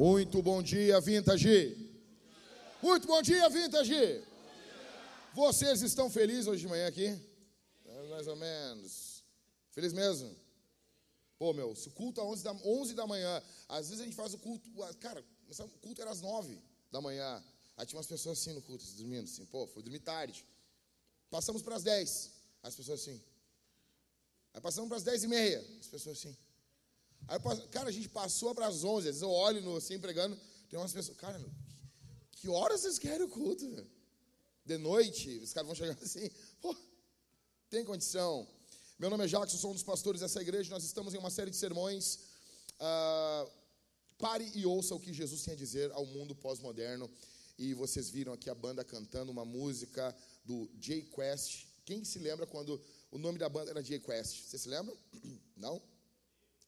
Muito bom dia, Vintage. Muito bom dia, Vintage. Vocês estão felizes hoje de manhã aqui? É, mais ou menos. Feliz mesmo? Pô, meu, se o culto é 11 da, 11 da manhã, às vezes a gente faz o culto, cara, o culto era às 9 da manhã. Aí tinha umas pessoas assim no culto, dormindo assim, pô, foi dormir tarde. Passamos para as 10, as pessoas assim. Aí passamos para as 10 e meia, as pessoas assim. Aí, cara, a gente passou para as 11, às vezes eu olho no, assim, pregando, tem umas pessoas, cara, que horas vocês querem o culto? De noite, os caras vão chegar assim, pô, tem condição. Meu nome é Jackson, sou um dos pastores dessa igreja, nós estamos em uma série de sermões. Uh, pare e ouça o que Jesus tem a dizer ao mundo pós-moderno. E vocês viram aqui a banda cantando uma música do Jay Quest. Quem se lembra quando o nome da banda era Jay Quest? Você se lembra? Não?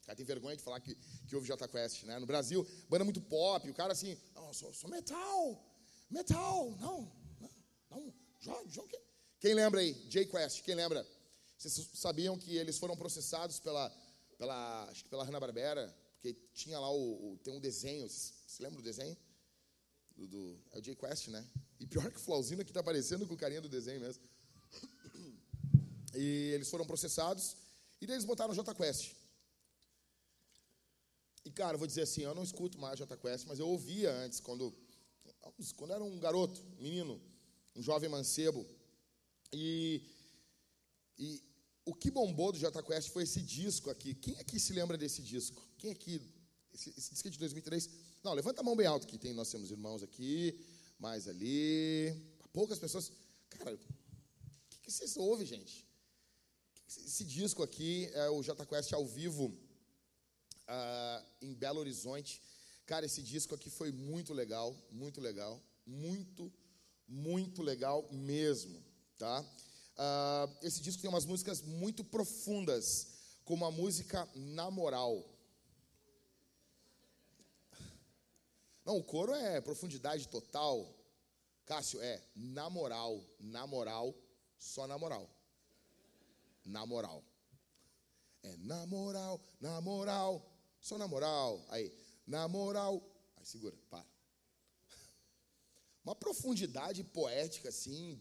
O cara tem vergonha de falar que, que houve J Quest, né? No Brasil, banda muito pop, o cara assim, não, sou, sou metal, metal, não, não, não, João, João, quem? quem lembra aí? Jay Quest, quem lembra? Vocês sabiam que eles foram processados pela, pela acho que pela Hanna-Barbera, porque tinha lá o, o, tem um desenho, você se lembra do desenho? Do, do, é o Jay Quest, né? E pior que o Flauzino que tá aparecendo com o carinha do desenho mesmo. E eles foram processados e daí eles botaram J Quest. E cara, vou dizer assim, eu não escuto mais J Quest, mas eu ouvia antes quando quando era um garoto, menino, um jovem mancebo. E, e o que bombou do J Quest foi esse disco aqui. Quem aqui se lembra desse disco? Quem aqui esse, esse disco é de 2003? Não, levanta a mão bem alto que tem, nós temos irmãos aqui, mais ali, poucas pessoas. Cara, o que, que vocês ouvem, gente? Esse disco aqui é o J Quest ao vivo uh, em Belo Horizonte. Cara, esse disco aqui foi muito legal, muito legal, muito, muito legal mesmo, tá? Uh, esse disco tem umas músicas muito profundas, como a música Na Moral. Não, o coro é profundidade total. Cássio, é na moral, na moral, só na moral. Na moral. É na moral, na moral, só na moral. Aí, na moral. Aí, segura, para. Uma profundidade poética, assim,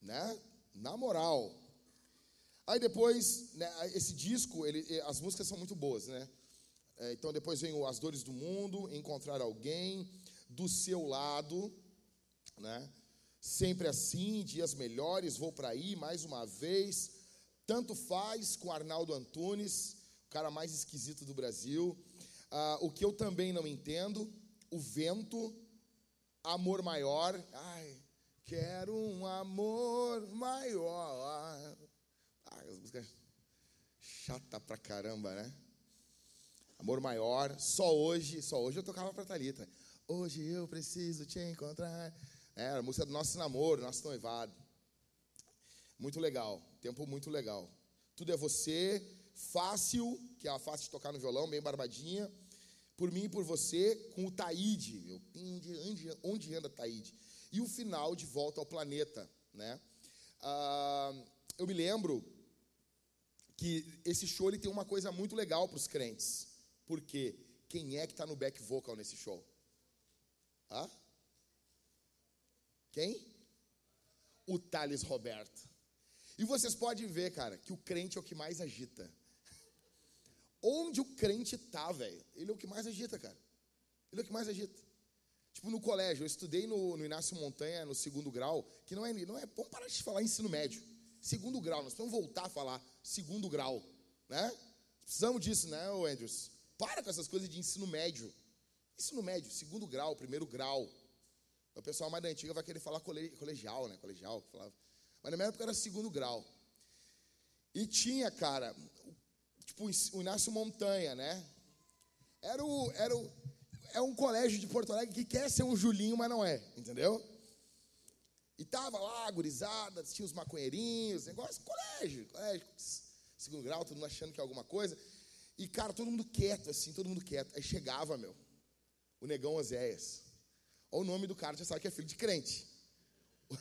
né? Na moral. Aí depois, né, esse disco, ele, as músicas são muito boas, né? É, então depois vem o As Dores do Mundo, Encontrar Alguém, Do Seu Lado, né? Sempre assim, dias melhores, vou para aí mais uma vez. Tanto faz com Arnaldo Antunes, o cara mais esquisito do Brasil. Ah, o que eu também não entendo, o vento, amor maior. Ai, quero um amor maior. Ah, as músicas chata pra caramba, né? Amor maior, só hoje, só hoje eu tocava pra Thalita. Hoje eu preciso te encontrar. É, a música do nosso namoro, nosso noivado. Muito legal, tempo muito legal. Tudo é você, fácil, que é fácil de tocar no violão, bem barbadinha. Por mim e por você, com o Taíde. Onde, onde, onde anda Taíde? E o final de volta ao planeta, né? Ah, eu me lembro que esse show ele tem uma coisa muito legal para os crentes. Porque quem é que está no back vocal nesse show? Hã? Quem? O Thales Roberto. E vocês podem ver, cara, que o crente é o que mais agita. Onde o crente tá, velho, ele é o que mais agita, cara. Ele é o que mais agita. Tipo, no colégio, eu estudei no, no Inácio Montanha, no segundo grau, que não é, não é. Vamos parar de falar ensino médio. Segundo grau, nós vamos voltar a falar segundo grau, né? Precisamos disso, né, Andrews? Para com essas coisas de ensino médio. Ensino médio, segundo grau, primeiro grau. O pessoal mais da antiga vai querer falar colegial, né? Colegial. Falava. Mas na minha época era segundo grau. E tinha, cara, tipo, o Inácio Montanha, né? Era o, era o, é um colégio de Porto Alegre que quer ser um Julinho, mas não é, entendeu? E tava lá, gurizada, tinha os maconheirinhos, negócio, colégio, colégio, segundo grau, todo mundo achando que é alguma coisa. E, cara, todo mundo quieto, assim, todo mundo quieto. Aí chegava, meu, o negão Oséias. Olha o nome do cara, você sabe que é filho de crente.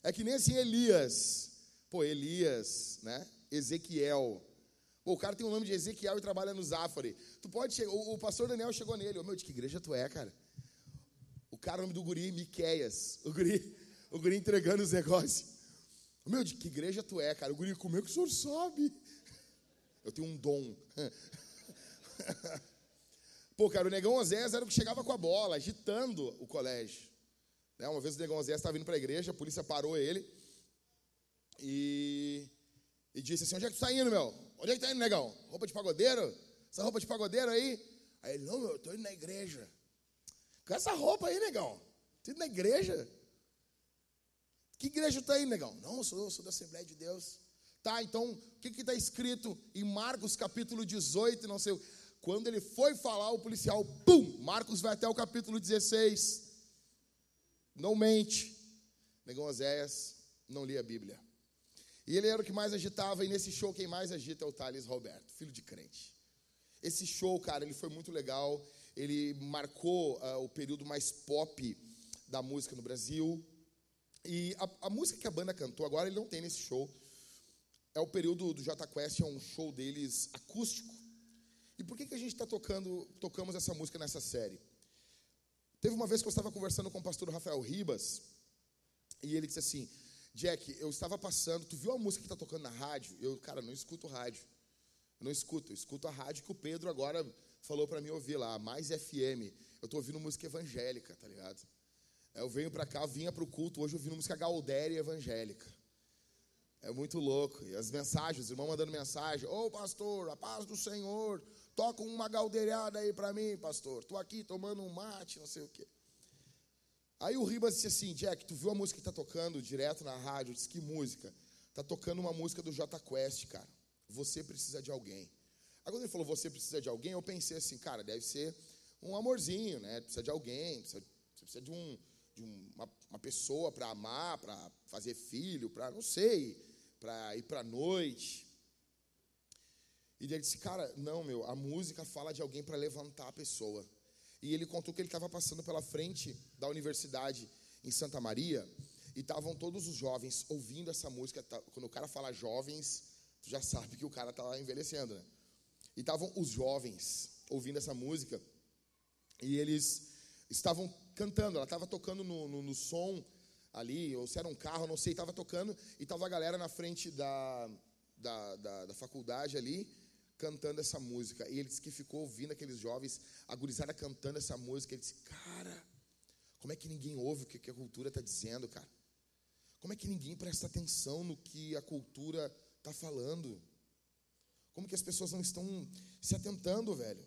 É que nem assim Elias. Pô, Elias, né? Ezequiel. O cara tem o nome de Ezequiel e trabalha no Zafari. Tu pode chegar, o, o pastor Daniel chegou nele, ô meu, de que igreja tu é, cara? O cara, o nome do guri, Miqueias. O guri, o guri entregando os negócios. Meu, de que igreja tu é, cara? O guri, como é que o senhor sabe? Eu tenho um dom. Pô, cara, o Negão Osés era o que chegava com a bola, agitando o colégio. Né? Uma vez o Negão Osés estava vindo para a igreja, a polícia parou ele e, e disse assim: Onde é que tu está indo, meu? Onde é que está indo, Negão? Roupa de pagodeiro? Essa roupa de pagodeiro aí? Aí ele: Não, meu, eu estou indo na igreja. Com essa roupa aí, Negão? Tu indo na igreja? Que igreja está indo, Negão? Não, eu sou, eu sou da Assembleia de Deus. Tá, então, o que está escrito em Marcos capítulo 18, não sei quando ele foi falar, o policial, pum, Marcos vai até o capítulo 16. Não mente. Negão Oséias não lia a Bíblia. E ele era o que mais agitava, e nesse show quem mais agita é o Thales Roberto, filho de crente. Esse show, cara, ele foi muito legal. Ele marcou uh, o período mais pop da música no Brasil. E a, a, música que a banda cantou, agora ele não tem nesse show. É o período do J Quest, é um show deles acústico. E por que, que a gente está tocando, tocamos essa música nessa série? Teve uma vez que eu estava conversando com o pastor Rafael Ribas, e ele disse assim: Jack, eu estava passando, tu viu a música que está tocando na rádio? Eu, cara, não escuto rádio. Eu não escuto, eu escuto a rádio que o Pedro agora falou para mim ouvir lá, mais FM. Eu estou ouvindo música evangélica, tá ligado? Eu venho para cá, vinha para o culto, hoje ouvindo música gaudéria evangélica. É muito louco. E as mensagens, os irmãos mandando mensagem: Ô oh, pastor, a paz do Senhor, Toca uma galdeirada aí para mim, pastor. Estou aqui tomando um mate, não sei o quê. Aí o Ribas disse assim, Jack, tu viu a música que está tocando direto na rádio? Eu disse, que música? Está tocando uma música do J Quest, cara. Você precisa de alguém. Aí quando ele falou, você precisa de alguém, eu pensei assim, cara, deve ser um amorzinho, né? Precisa de alguém, precisa, precisa de, um, de uma, uma pessoa para amar, para fazer filho, para, não sei, para ir para noite. E ele disse, cara, não, meu, a música fala de alguém para levantar a pessoa. E ele contou que ele estava passando pela frente da universidade em Santa Maria e estavam todos os jovens ouvindo essa música. Quando o cara fala jovens, tu já sabe que o cara está envelhecendo, né? E estavam os jovens ouvindo essa música e eles estavam cantando. Ela estava tocando no, no, no, som ali, ou se era um carro, não sei, estava tocando e estava a galera na frente da, da, da, da faculdade ali cantando essa música. E ele disse que ficou ouvindo aqueles jovens, a gurizada cantando essa música. Ele disse, cara, como é que ninguém ouve o que a cultura está dizendo, cara? Como é que ninguém presta atenção no que a cultura está falando? Como que as pessoas não estão se atentando, velho?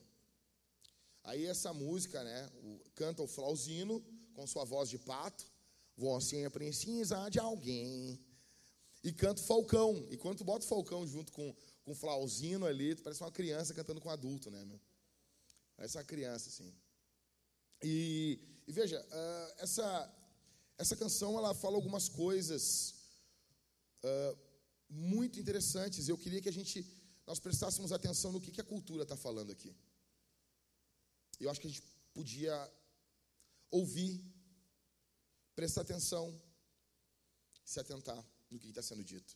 Aí essa música, né? O, canta o Flauzino com sua voz de pato. Você precisa de alguém. E canta o Falcão. E quando tu bota o Falcão junto com com flauzino ali, parece uma criança cantando com um adulto, né, meu? Parece uma criança, assim. E, e veja, uh, essa, essa canção, ela fala algumas coisas uh, muito interessantes. Eu queria que a gente, nós prestássemos atenção no que, que a cultura está falando aqui. Eu acho que a gente podia ouvir, prestar atenção, se atentar no que está sendo dito.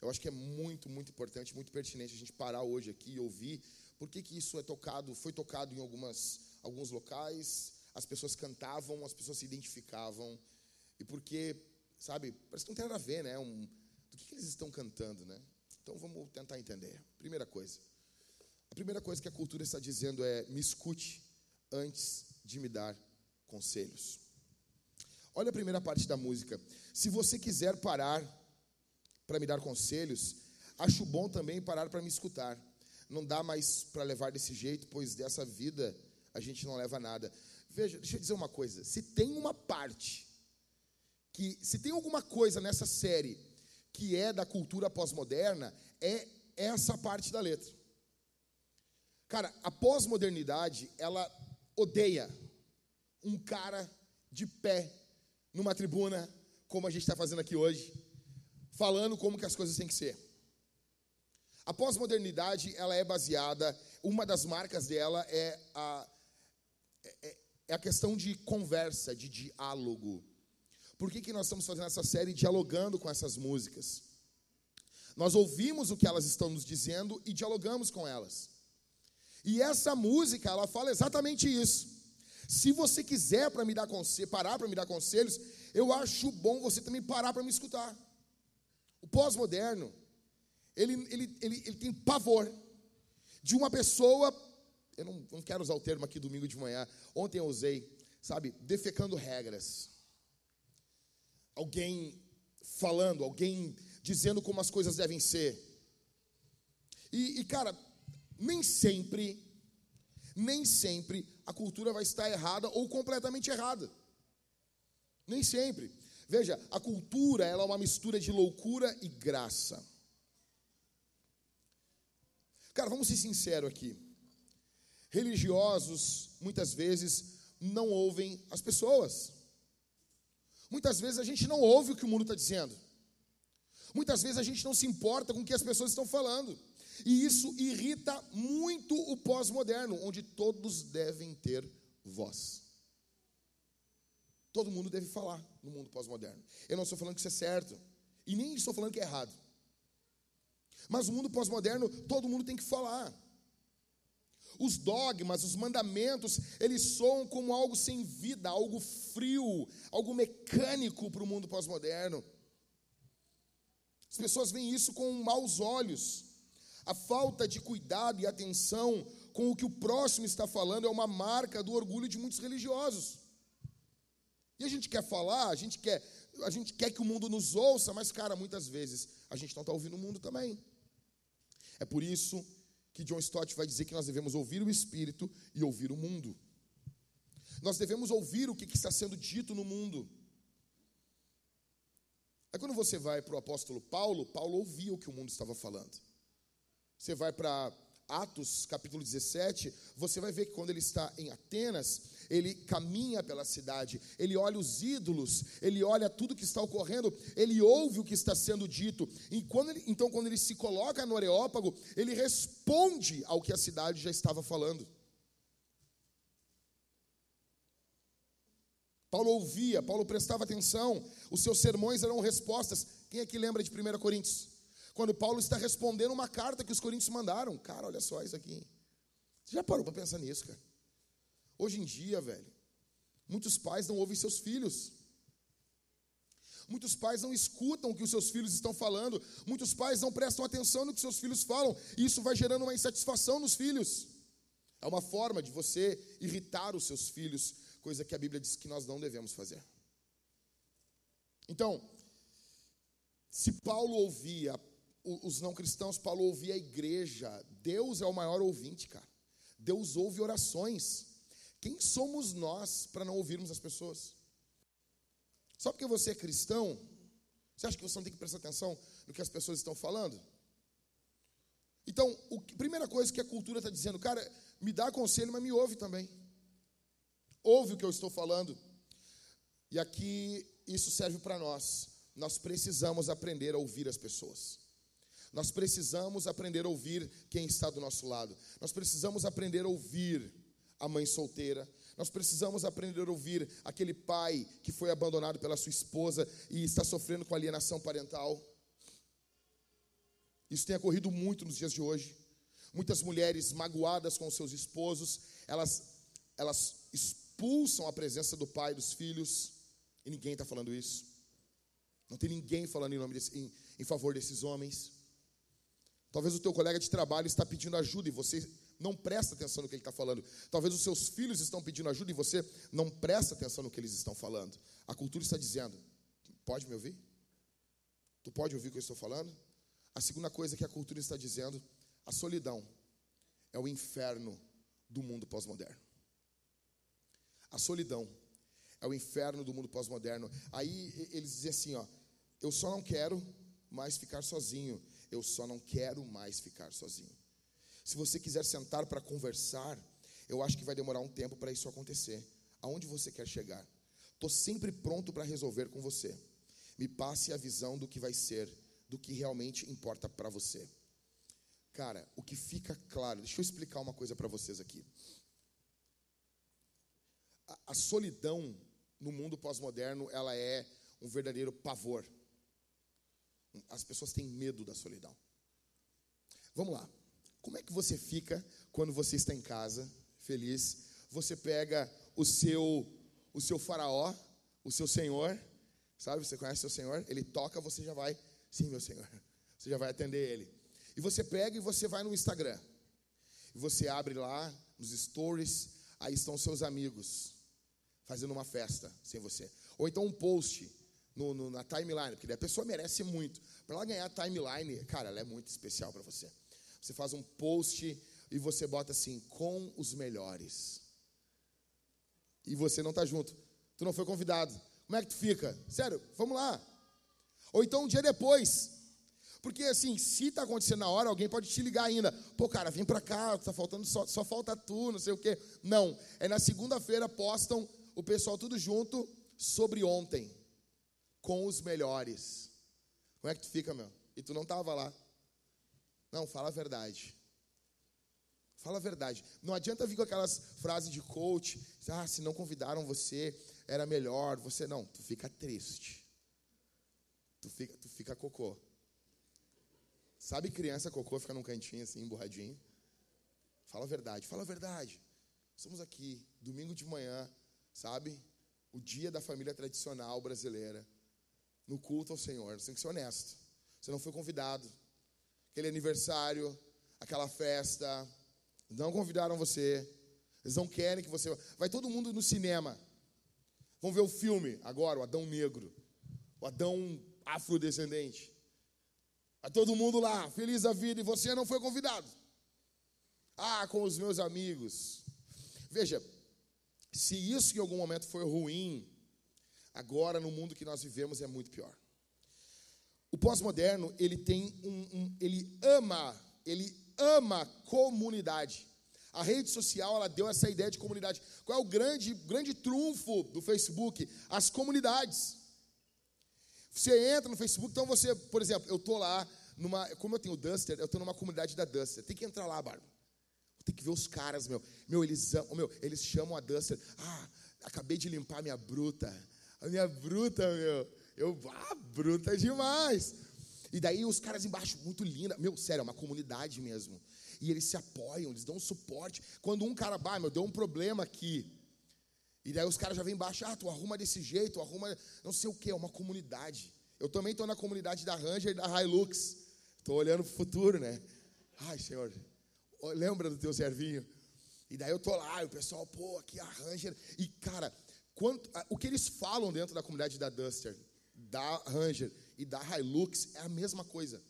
Eu acho que é muito, muito importante, muito pertinente a gente parar hoje aqui e ouvir por que, que isso é tocado, foi tocado em algumas, alguns locais, as pessoas cantavam, as pessoas se identificavam, e porque, sabe, parece que não tem nada a ver, né? Um, do que, que eles estão cantando, né? Então vamos tentar entender. Primeira coisa. A primeira coisa que a cultura está dizendo é: me escute antes de me dar conselhos. Olha a primeira parte da música. Se você quiser parar para me dar conselhos, acho bom também parar para me escutar. Não dá mais para levar desse jeito, pois dessa vida a gente não leva nada. Veja, deixa eu dizer uma coisa: se tem uma parte, que se tem alguma coisa nessa série que é da cultura pós-moderna, é essa parte da letra. Cara, a pós-modernidade, ela odeia um cara de pé numa tribuna, como a gente está fazendo aqui hoje falando como que as coisas têm que ser. A pós-modernidade, ela é baseada, uma das marcas dela é a, é, é a questão de conversa, de diálogo. Por que, que nós estamos fazendo essa série dialogando com essas músicas? Nós ouvimos o que elas estão nos dizendo e dialogamos com elas. E essa música, ela fala exatamente isso. Se você quiser para me dar parar para me dar conselhos, eu acho bom você também parar para me escutar. O pós-moderno, ele, ele, ele, ele tem pavor de uma pessoa, eu não, não quero usar o termo aqui domingo de manhã, ontem eu usei, sabe, defecando regras. Alguém falando, alguém dizendo como as coisas devem ser. E, e, cara, nem sempre, nem sempre a cultura vai estar errada ou completamente errada. Nem sempre. Veja, a cultura ela é uma mistura de loucura e graça. Cara, vamos ser sinceros aqui. Religiosos, muitas vezes, não ouvem as pessoas. Muitas vezes a gente não ouve o que o mundo está dizendo. Muitas vezes a gente não se importa com o que as pessoas estão falando. E isso irrita muito o pós-moderno, onde todos devem ter voz. Todo mundo deve falar no mundo pós-moderno. Eu não estou falando que isso é certo, e nem estou falando que é errado. Mas no mundo pós-moderno, todo mundo tem que falar. Os dogmas, os mandamentos, eles soam como algo sem vida, algo frio, algo mecânico para o mundo pós-moderno. As pessoas veem isso com maus olhos. A falta de cuidado e atenção com o que o próximo está falando é uma marca do orgulho de muitos religiosos. E a gente quer falar, a gente quer, a gente quer que o mundo nos ouça, mas, cara, muitas vezes a gente não está ouvindo o mundo também. É por isso que John Stott vai dizer que nós devemos ouvir o Espírito e ouvir o mundo. Nós devemos ouvir o que está sendo dito no mundo. Aí quando você vai para o apóstolo Paulo, Paulo ouvia o que o mundo estava falando. Você vai para Atos capítulo 17, você vai ver que quando ele está em Atenas, ele caminha pela cidade, ele olha os ídolos, ele olha tudo que está ocorrendo, ele ouve o que está sendo dito. E quando ele, então, quando ele se coloca no Areópago, ele responde ao que a cidade já estava falando. Paulo ouvia, Paulo prestava atenção, os seus sermões eram respostas. Quem é que lembra de 1 Coríntios? Quando Paulo está respondendo uma carta que os coríntios mandaram. Cara, olha só isso aqui. Você já parou para pensar nisso, cara? Hoje em dia, velho, muitos pais não ouvem seus filhos. Muitos pais não escutam o que os seus filhos estão falando. Muitos pais não prestam atenção no que seus filhos falam. E isso vai gerando uma insatisfação nos filhos. É uma forma de você irritar os seus filhos, coisa que a Bíblia diz que nós não devemos fazer. Então, se Paulo ouvia os não cristãos, Paulo ouvia a igreja. Deus é o maior ouvinte, cara. Deus ouve orações. Quem somos nós para não ouvirmos as pessoas? Só porque você é cristão, você acha que você não tem que prestar atenção no que as pessoas estão falando? Então, a primeira coisa que a cultura está dizendo, cara, me dá conselho, mas me ouve também. Ouve o que eu estou falando. E aqui isso serve para nós. Nós precisamos aprender a ouvir as pessoas. Nós precisamos aprender a ouvir quem está do nosso lado. Nós precisamos aprender a ouvir a mãe solteira. Nós precisamos aprender a ouvir aquele pai que foi abandonado pela sua esposa e está sofrendo com alienação parental. Isso tem ocorrido muito nos dias de hoje. Muitas mulheres magoadas com seus esposos, elas, elas expulsam a presença do pai dos filhos, e ninguém está falando isso. Não tem ninguém falando em, nome desse, em, em favor desses homens. Talvez o teu colega de trabalho está pedindo ajuda e você não presta atenção no que ele está falando. Talvez os seus filhos estão pedindo ajuda e você não presta atenção no que eles estão falando. A cultura está dizendo: pode me ouvir? Tu pode ouvir o que eu estou falando? A segunda coisa que a cultura está dizendo: a solidão é o inferno do mundo pós-moderno. A solidão é o inferno do mundo pós-moderno. Aí eles dizem assim: ó, eu só não quero mais ficar sozinho eu só não quero mais ficar sozinho. Se você quiser sentar para conversar, eu acho que vai demorar um tempo para isso acontecer. Aonde você quer chegar? Estou sempre pronto para resolver com você. Me passe a visão do que vai ser, do que realmente importa para você. Cara, o que fica claro, deixa eu explicar uma coisa para vocês aqui. A, a solidão no mundo pós-moderno, ela é um verdadeiro pavor As pessoas têm medo da solidão. Vamos lá. Como é que você fica quando você está em casa, feliz? Você pega o seu o seu faraó, o seu senhor, sabe? Você conhece o seu senhor? Ele toca, você já vai, sim, meu senhor. Você já vai atender ele. E você pega e você vai no Instagram. E você abre lá nos stories, aí estão seus amigos fazendo uma festa sem você. Ou então um post no, no, na timeline, porque a pessoa merece muito. Para ela ganhar timeline, cara, ela é muito especial para você. Você faz um post e você bota assim, com os melhores. E você não está junto. Tu não foi convidado. Como é que tu fica? Sério, vamos lá. Ou então um dia depois. Porque assim, se está acontecendo na hora, alguém pode te ligar ainda. Pô, cara, vem para cá, tá faltando só, só falta tu, não sei o quê. Não, é na segunda-feira postam o pessoal tudo junto sobre ontem, com os melhores. Como é que tu fica, meu? E tu não estava lá. Não, fala a verdade. Fala a verdade. Não adianta vir com aquelas frases de coach, ah, se não convidaram você, era melhor. Você não, tu fica triste. Tu fica, tu fica cocô. Sabe criança cocô fica num cantinho assim, emburradinho? Fala a verdade, fala a verdade. Estamos aqui, domingo de manhã, sabe? O dia da família tradicional brasileira, no culto ao Senhor. Você tem que ser honesto. Você não foi convidado. Aquele aniversário, aquela festa, não convidaram você. Eles não querem que você. Vai todo mundo no cinema. Vamos ver o filme agora, o Adão Negro, o Adão afrodescendente. Vai todo mundo lá, feliz a vida, e você não foi convidado. Ah, com os meus amigos. Veja, se isso em algum momento foi ruim, agora no mundo que nós vivemos é muito pior. O pós-moderno, ele tem um, um, ele ama, ele ama comunidade. A rede social, ela deu essa ideia de comunidade. Qual é o grande, grande trunfo do Facebook? As comunidades. Você entra no Facebook, então você, por exemplo, eu tô lá numa, como eu tenho Duster, eu tô numa comunidade da Duster. Tem que entrar lá, Barba. Tem que ver os caras, meu. Meu, eles meu, eles chamam a Duster. Ah, acabei de limpar minha bruta. A minha bruta, meu. Eu, ah, bruta demais. E daí os caras embaixo, muito linda. Meu, sério, é uma comunidade mesmo e eles se apoiam, eles dão suporte. Quando um cara, bah, meu, deu um problema aqui. E daí os caras já vêm embaixo, ah, tu arruma desse jeito, arruma não sei o que, é uma comunidade. Eu também estou na comunidade da Ranger e da Hilux. Estou olhando para o futuro, né? Ai, Senhor, lembra do teu servinho? E daí eu tô lá, e o pessoal, pô, aqui a Ranger. E, cara, quanto, o que eles falam dentro da comunidade da Duster, da Ranger e da Hilux é a mesma coisa.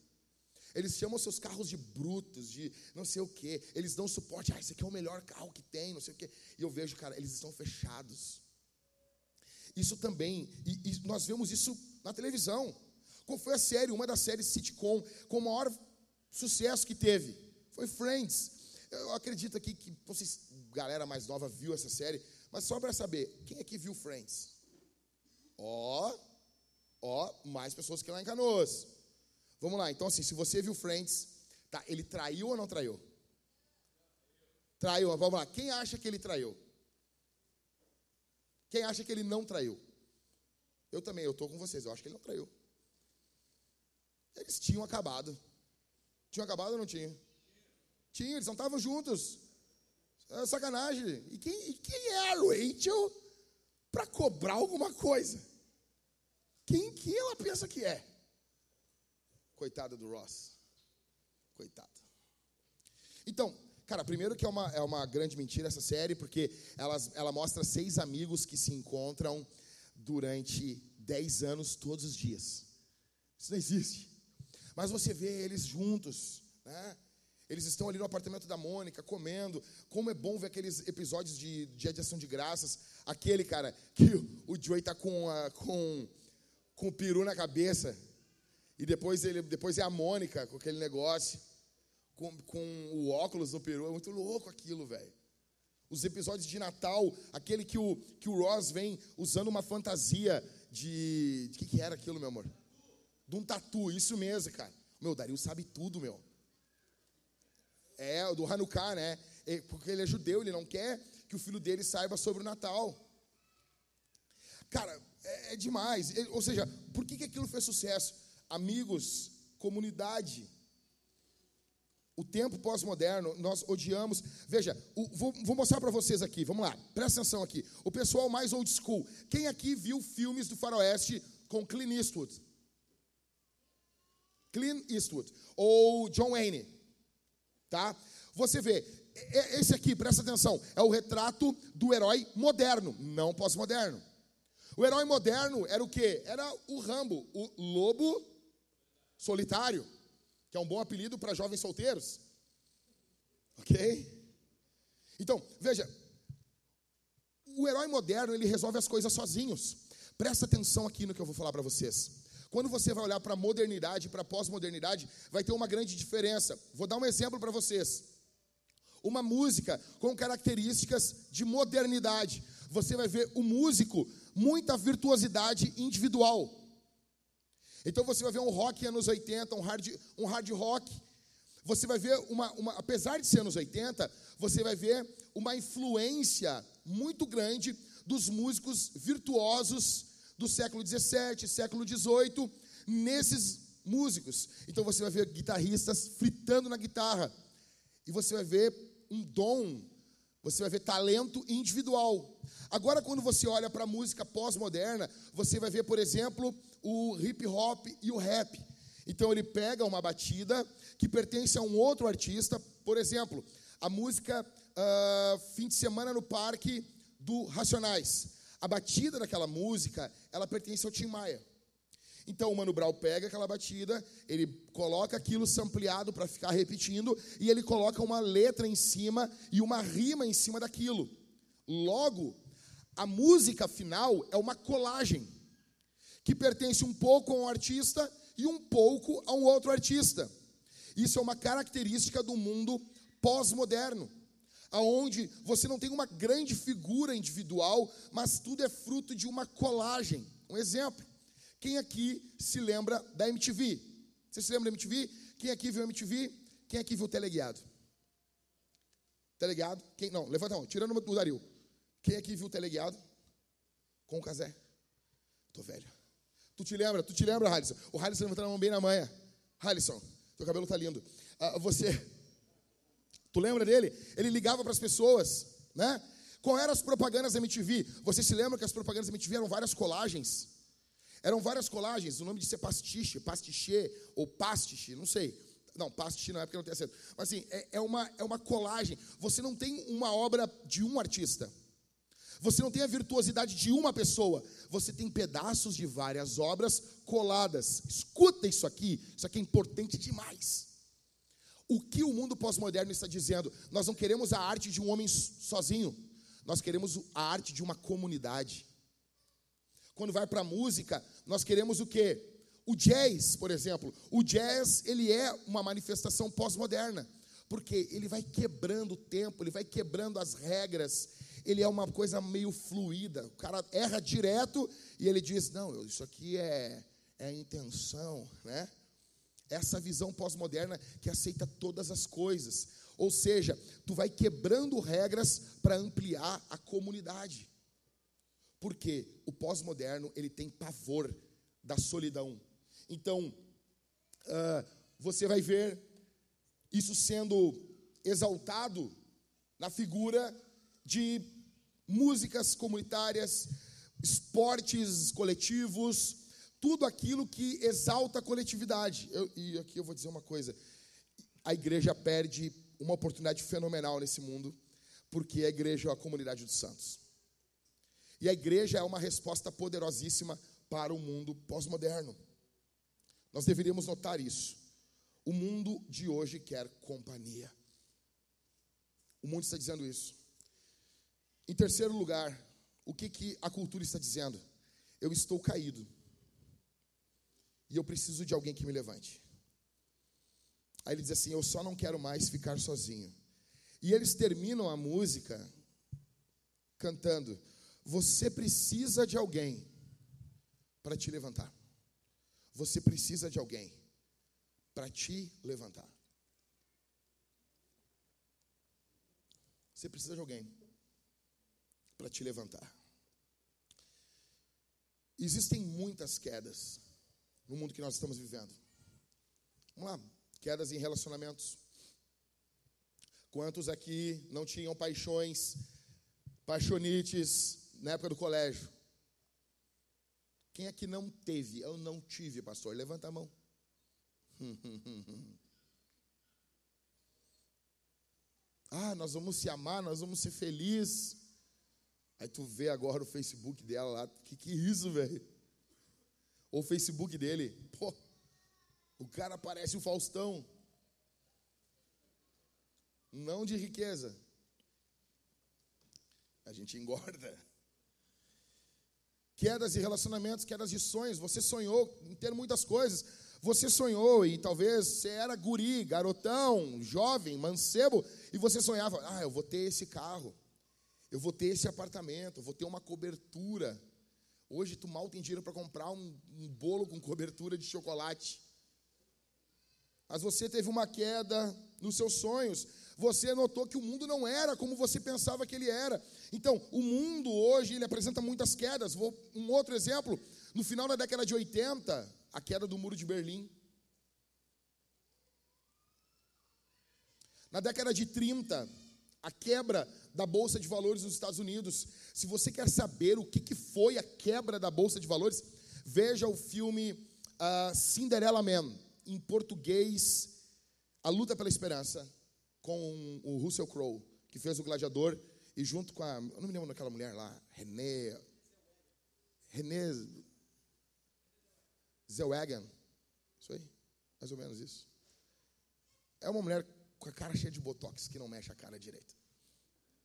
Eles chamam seus carros de brutos, de não sei o quê. Eles dão suporte. Ah, esse aqui é o melhor carro que tem, não sei o quê. E eu vejo, cara, eles estão fechados. Isso também, e, e nós vemos isso na televisão. Qual foi a série, uma das séries sitcom com o maior sucesso que teve? Foi Friends. Eu acredito aqui que vocês, galera mais nova, viu essa série. Mas só para saber, quem aqui viu Friends? Ó, ó, mais pessoas que lá em Canoas. Vamos lá, então assim, se você viu Friends, tá, ele traiu ou não traiu? Traiu, vamos lá. Quem acha que ele traiu? Quem acha que ele não traiu? Eu também, eu estou com vocês, eu acho que ele não traiu. Eles tinham acabado. Tinham acabado ou não tinham? Tinha, eles não estavam juntos. É sacanagem. E quem, e quem é a Rachel para cobrar alguma coisa? Quem que ela pensa que é? Coitada do Ross. Coitado. Então, cara, primeiro que é uma, é uma grande mentira essa série, porque ela, ela mostra seis amigos que se encontram durante dez anos todos os dias. Isso não existe. Mas você vê eles juntos, né? Eles estão ali no apartamento da Mônica, comendo. Como é bom ver aqueles episódios de de Ação de Graças. Aquele, cara, que o Joey tá com, a, com, com o peru na cabeça. E depois, ele, depois é a Mônica com aquele negócio, com, com o óculos no peru. É muito louco aquilo, velho. Os episódios de Natal, aquele que o, que o Ross vem usando uma fantasia de. De que, que era aquilo, meu amor? De um tatu, isso mesmo, cara. Meu, o Dario sabe tudo, meu. É, do Hanukkah, né? Porque ele é judeu, ele não quer que o filho dele saiba sobre o Natal. Cara, é, é demais. Ou seja, por que, que aquilo fez sucesso? amigos, comunidade. O tempo pós-moderno, nós odiamos. Veja, o, vou, vou, mostrar para vocês aqui, vamos lá, presta atenção aqui. O pessoal mais old school. Quem aqui viu filmes do Faroeste com Clint Eastwood? Clint Eastwood. Ou John Wayne. Tá? Você vê, esse aqui, presta atenção, é o retrato do herói moderno, não pós-moderno. O herói moderno era o quê? Era o Rambo, o lobo solitário que é um bom apelido para jovens solteiros. Ok? Então, veja, o herói moderno ele resolve as coisas sozinhos. Presta atenção aqui no que eu vou falar para vocês. Quando você vai olhar para a modernidade, para a pós-modernidade, vai ter uma grande diferença. Vou dar um exemplo para vocês. Uma música com características de modernidade. Você vai ver o músico muita virtuosidade individual. Então você vai ver um rock anos 80, um hard, um hard rock. Você vai ver uma, uma, apesar de ser anos 80, você vai ver uma influência muito grande dos músicos virtuosos do século 17, século 18, nesses músicos. Então você vai ver guitarristas fritando na guitarra. E você vai ver um dom, você vai ver talento individual. Agora, quando você olha para a música pós-moderna, você vai ver, por exemplo, o hip hop e o rap. Então, ele pega uma batida que pertence a um outro artista, por exemplo, a música uh, Fim de Semana no Parque do Racionais. A batida daquela música, ela pertence ao Tim Maia. Então o Mano Brown pega aquela batida, ele coloca aquilo sampleado para ficar repetindo e ele coloca uma letra em cima e uma rima em cima daquilo. Logo, a música final é uma colagem que pertence um pouco a um artista e um pouco a um outro artista. Isso é uma característica do mundo pós-moderno, aonde você não tem uma grande figura individual, mas tudo é fruto de uma colagem. Um exemplo: quem aqui se lembra da MTV? Você se lembra da MTV? Quem aqui viu a MTV? Quem aqui viu o teleguiado? Teleguiado? Quem? Não, levanta a mão, tirando o Dario. Quem aqui viu o teleguiado? Com o Casé? Tô velho. Tu te lembra? Tu te lembra, Halisson? O Halisson levantando a mão bem na manhã. Halisson, teu cabelo tá lindo. Ah, você, tu lembra dele? Ele ligava para as pessoas, né? Qual eram as propagandas da MTV? Você se lembra que as propagandas da MTV eram várias colagens? Eram várias colagens, o nome de ser pastiche, pastiche ou pastiche, não sei. Não, pastiche não é porque não tem acento. Mas assim, é, é, uma, é uma colagem. Você não tem uma obra de um artista. Você não tem a virtuosidade de uma pessoa, você tem pedaços de várias obras coladas. Escuta isso aqui, isso aqui é importante demais. O que o mundo pós-moderno está dizendo? Nós não queremos a arte de um homem sozinho, nós queremos a arte de uma comunidade. Quando vai para a música, nós queremos o quê? O jazz, por exemplo. O jazz, ele é uma manifestação pós-moderna, porque ele vai quebrando o tempo, ele vai quebrando as regras, ele é uma coisa meio fluida. O cara erra direto e ele diz: Não, isso aqui é, é intenção, né? Essa visão pós-moderna que aceita todas as coisas. Ou seja, tu vai quebrando regras para ampliar a comunidade. Porque o pós-moderno ele tem pavor da solidão. Então, uh, você vai ver isso sendo exaltado na figura de músicas comunitárias, esportes coletivos, tudo aquilo que exalta a coletividade. Eu, e aqui eu vou dizer uma coisa: a igreja perde uma oportunidade fenomenal nesse mundo, porque a igreja é a comunidade dos santos. E a igreja é uma resposta poderosíssima para o mundo pós-moderno. Nós deveríamos notar isso. O mundo de hoje quer companhia. O mundo está dizendo isso. Em terceiro lugar, o que, que a cultura está dizendo? Eu estou caído. E eu preciso de alguém que me levante. Aí ele diz assim: Eu só não quero mais ficar sozinho. E eles terminam a música cantando: Você precisa de alguém para te levantar. Você precisa de alguém para te levantar. Você precisa de alguém para te levantar. Existem muitas quedas no mundo que nós estamos vivendo. Vamos lá, quedas em relacionamentos. Quantos aqui não tinham paixões, paixonites na época do colégio? Quem aqui não teve? Eu não tive, pastor. Levanta a mão. ah, nós vamos se amar, nós vamos ser felizes. Aí tu vê agora o Facebook dela lá. Que que é isso, velho? O Facebook dele. Pô, o cara parece o Faustão. Não de riqueza. A gente engorda. Quedas de relacionamentos, quedas de sonhos. Você sonhou em ter muitas coisas. Você sonhou e talvez você era guri, garotão, jovem, mancebo, e você sonhava: ah, eu vou ter esse carro, eu vou ter esse apartamento, eu vou ter uma cobertura. Hoje tu mal tem dinheiro para comprar um, um bolo com cobertura de chocolate. Mas você teve uma queda nos seus sonhos. Você notou que o mundo não era como você pensava que ele era. Então, o mundo hoje ele apresenta muitas quedas. Vou um outro exemplo, no final da década de 80, a queda do Muro de Berlim. Na década de 30, a quebra da bolsa de valores nos Estados Unidos. Se você quer saber o que, que foi a quebra da bolsa de valores, veja o filme uh, Cinderella Man, em português, A Luta pela Esperança, com o Russell Crowe, que fez o Gladiador, e junto com a. Eu não me lembro daquela mulher lá, René. René. Zellweger. Isso aí, mais ou menos isso. É uma mulher com a cara cheia de botox, que não mexe a cara direita.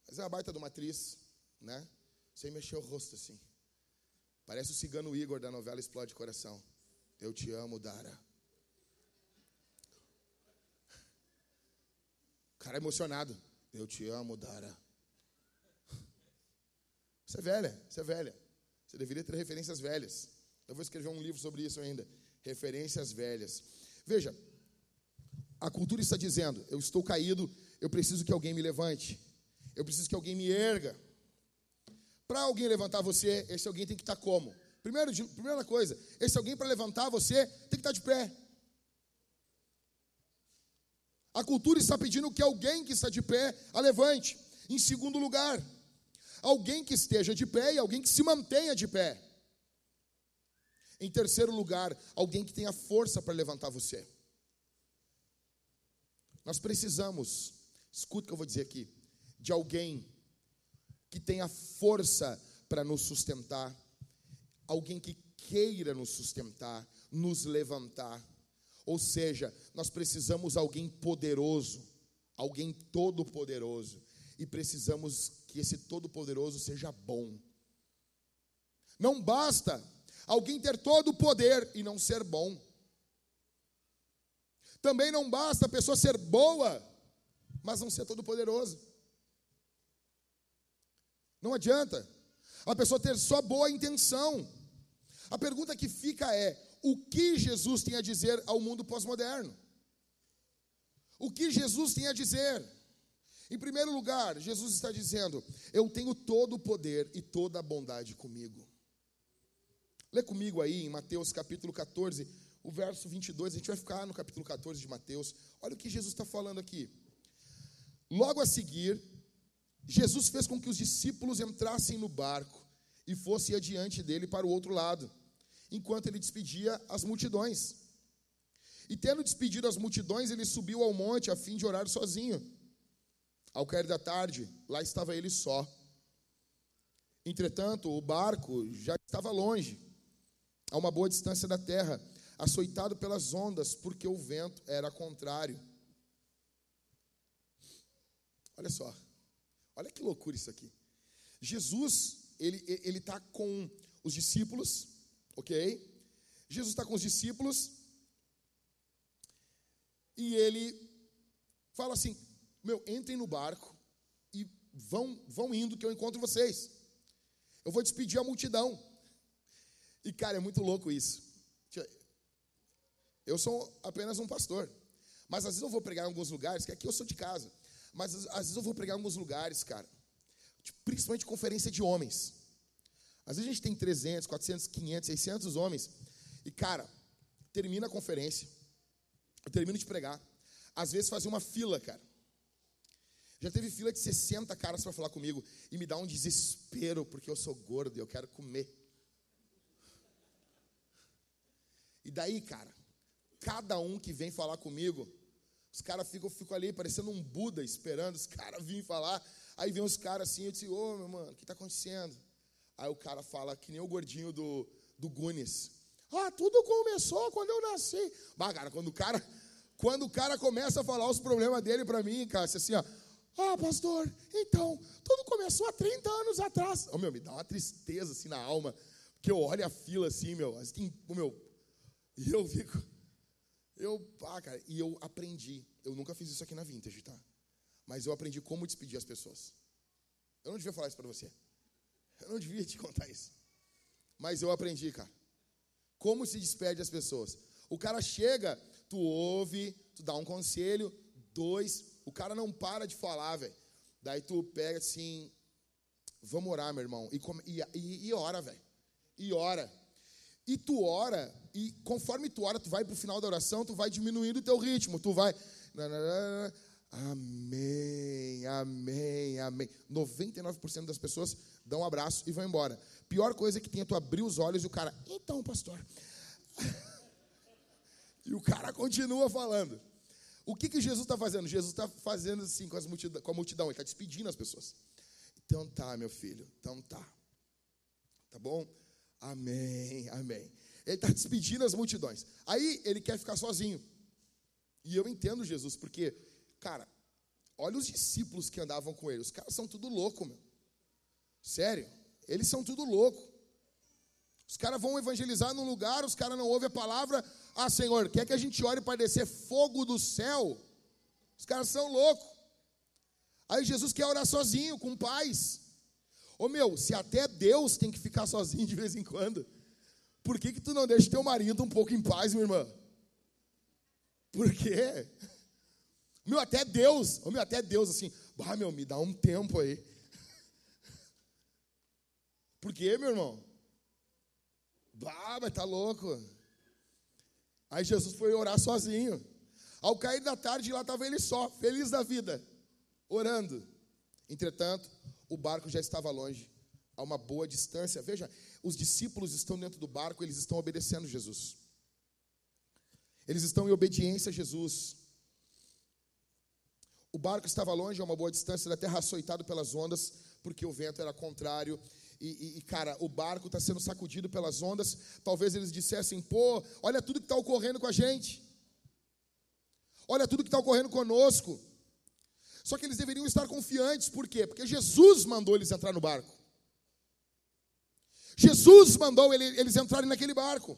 Mas é uma baita de uma atriz, né? Sem mexer o rosto assim. Parece o cigano Igor da novela Explode Coração. Eu te amo, Dara. Cara é emocionado. Eu te amo, Dara. Você é velha, você é velha. Você deveria ter referências velhas. Eu vou escrever um livro sobre isso ainda. Referências velhas. Veja, a cultura está dizendo: eu estou caído, eu preciso que alguém me levante. Eu preciso que alguém me erga. Para alguém levantar você, esse alguém tem que estar como? Primeiro, primeira coisa, esse alguém para levantar você tem que estar de pé. A cultura está pedindo que alguém que está de pé a levante. Em segundo lugar, alguém que esteja de pé e alguém que se mantenha de pé. Em terceiro lugar, alguém que tenha força para levantar você. Nós precisamos, escuta o que eu vou dizer aqui, de alguém que tenha força para nos sustentar, alguém que queira nos sustentar, nos levantar. Ou seja, nós precisamos alguém poderoso, alguém todo-poderoso, e precisamos que esse todo-poderoso seja bom. Não basta alguém ter todo o poder e não ser bom. Também não basta a pessoa ser boa, mas não ser todo-poderoso. Não adianta. A pessoa ter só boa intenção. A pergunta que fica é: o que Jesus tem a dizer ao mundo pós-moderno? O que Jesus tem a dizer? Em primeiro lugar, Jesus está dizendo: Eu tenho todo o poder e toda a bondade comigo. Lê comigo aí em Mateus capítulo 14, o verso 22. A gente vai ficar no capítulo 14 de Mateus. Olha o que Jesus está falando aqui. Logo a seguir, Jesus fez com que os discípulos entrassem no barco e fossem adiante dele para o outro lado, enquanto ele despedia as multidões. E tendo despedido as multidões, ele subiu ao monte a fim de orar sozinho. Ao cair da tarde, lá estava ele só. Entretanto, o barco já estava longe, a uma boa distância da terra, açoitado pelas ondas, porque o vento era contrário. Olha só. Olha que loucura isso aqui. Jesus, ele está com os discípulos, ok? Jesus está com os discípulos e ele fala assim: meu, entrem no barco e vão vão indo que eu encontro vocês. Eu vou despedir a multidão. E cara, é muito louco isso. Eu sou apenas um pastor, mas às vezes eu vou pregar em alguns lugares que aqui eu sou de casa. Mas às vezes eu vou pregar em alguns lugares, cara, principalmente conferência de homens. Às vezes a gente tem 300, 400, 500, 600 homens. E, cara, termina a conferência, eu termino de pregar. Às vezes fazia uma fila, cara. Já teve fila de 60 caras para falar comigo e me dá um desespero porque eu sou gordo e eu quero comer. E daí, cara, cada um que vem falar comigo, os caras ficam, ficam ali parecendo um Buda esperando os caras virem falar. Aí vem os caras assim, eu disse, ô meu mano, o que está acontecendo? Aí o cara fala, que nem o gordinho do, do Gunis. Ah, tudo começou quando eu nasci. Bah, cara, quando o cara, quando o cara começa a falar os problemas dele para mim, cara, assim, ó. Ah, pastor, então, tudo começou há 30 anos atrás. Oh, meu, me dá uma tristeza assim na alma, porque eu olho a fila assim, meu, assim, meu, e eu fico, eu, ah, cara, e eu aprendi. Eu nunca fiz isso aqui na Vintage, tá? Mas eu aprendi como despedir as pessoas. Eu não devia falar isso para você. Eu não devia te contar isso. Mas eu aprendi, cara. Como se despede as pessoas. O cara chega, tu ouve, tu dá um conselho, dois, o cara não para de falar, velho. Daí tu pega assim, vamos orar, meu irmão. E, come, e, e, e ora, velho. E ora. E tu ora, e conforme tu ora, tu vai para o final da oração, tu vai diminuindo o teu ritmo. Tu vai. Amém, amém, amém. 99% das pessoas dão um abraço e vão embora. Pior coisa é que tem é tu abrir os olhos e o cara, então, pastor. e o cara continua falando. O que, que Jesus está fazendo? Jesus está fazendo assim com, multidão, com a multidão, ele está despedindo as pessoas. Então tá, meu filho, então tá. Tá bom? Amém, amém. Ele está despedindo as multidões. Aí ele quer ficar sozinho. E eu entendo Jesus, porque, cara, olha os discípulos que andavam com ele. Os caras são tudo louco, meu. Sério, eles são tudo louco. Os caras vão evangelizar num lugar, os caras não ouvem a palavra. Ah, Senhor, quer que a gente ore para descer fogo do céu? Os caras são loucos. Aí Jesus quer orar sozinho, com paz. Ô meu, se até Deus tem que ficar sozinho de vez em quando, por que, que tu não deixa teu marido um pouco em paz, minha irmã? Por quê? Meu, até Deus, ô meu, até Deus assim, bah, meu, me dá um tempo aí. Por quê, meu irmão? Bah, mas tá louco. Aí Jesus foi orar sozinho. Ao cair da tarde, lá estava ele só, feliz da vida, orando. Entretanto, o barco já estava longe, a uma boa distância. Veja, os discípulos estão dentro do barco, eles estão obedecendo Jesus. Eles estão em obediência a Jesus. O barco estava longe, a uma boa distância da terra, açoitado pelas ondas, porque o vento era contrário e, e, cara, o barco está sendo sacudido pelas ondas. Talvez eles dissessem: pô, olha tudo que está ocorrendo com a gente. Olha tudo que está ocorrendo conosco. Só que eles deveriam estar confiantes, por quê? Porque Jesus mandou eles entrar no barco. Jesus mandou eles entrarem naquele barco.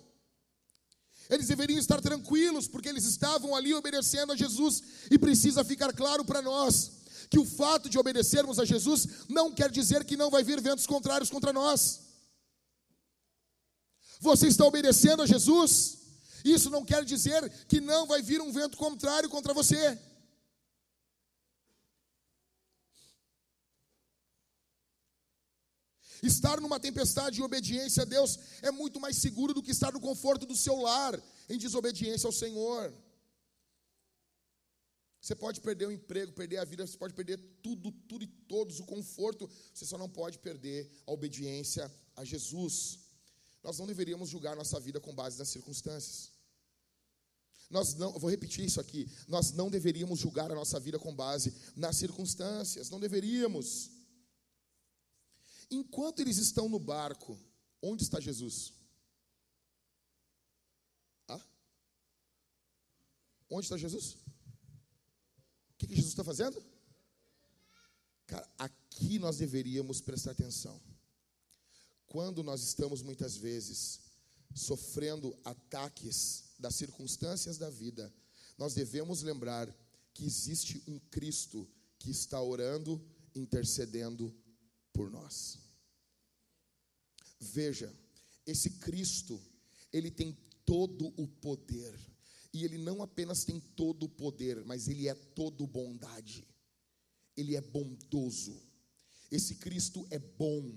Eles deveriam estar tranquilos, porque eles estavam ali obedecendo a Jesus. E precisa ficar claro para nós que o fato de obedecermos a Jesus não quer dizer que não vai vir ventos contrários contra nós. Você está obedecendo a Jesus, isso não quer dizer que não vai vir um vento contrário contra você. Estar numa tempestade em obediência a Deus é muito mais seguro do que estar no conforto do seu lar em desobediência ao Senhor. Você pode perder o emprego, perder a vida, você pode perder tudo, tudo e todos, o conforto. Você só não pode perder a obediência a Jesus. Nós não deveríamos julgar nossa vida com base nas circunstâncias. Nós não, vou repetir isso aqui. Nós não deveríamos julgar a nossa vida com base nas circunstâncias. Não deveríamos. Enquanto eles estão no barco, onde está Jesus? Ah? Onde está Jesus? Jesus está fazendo? Cara, aqui nós deveríamos prestar atenção. Quando nós estamos muitas vezes sofrendo ataques das circunstâncias da vida, nós devemos lembrar que existe um Cristo que está orando, intercedendo por nós. Veja, esse Cristo, ele tem todo o poder e ele não apenas tem todo o poder, mas ele é todo bondade. Ele é bondoso. Esse Cristo é bom.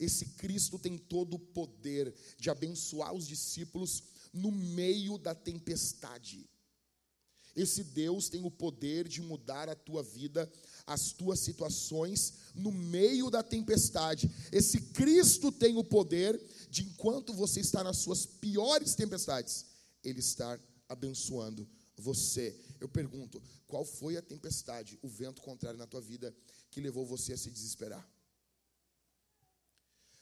Esse Cristo tem todo o poder de abençoar os discípulos no meio da tempestade. Esse Deus tem o poder de mudar a tua vida, as tuas situações no meio da tempestade. Esse Cristo tem o poder de, enquanto você está nas suas piores tempestades, Ele estar abençoando você. Eu pergunto: qual foi a tempestade, o vento contrário na tua vida que levou você a se desesperar?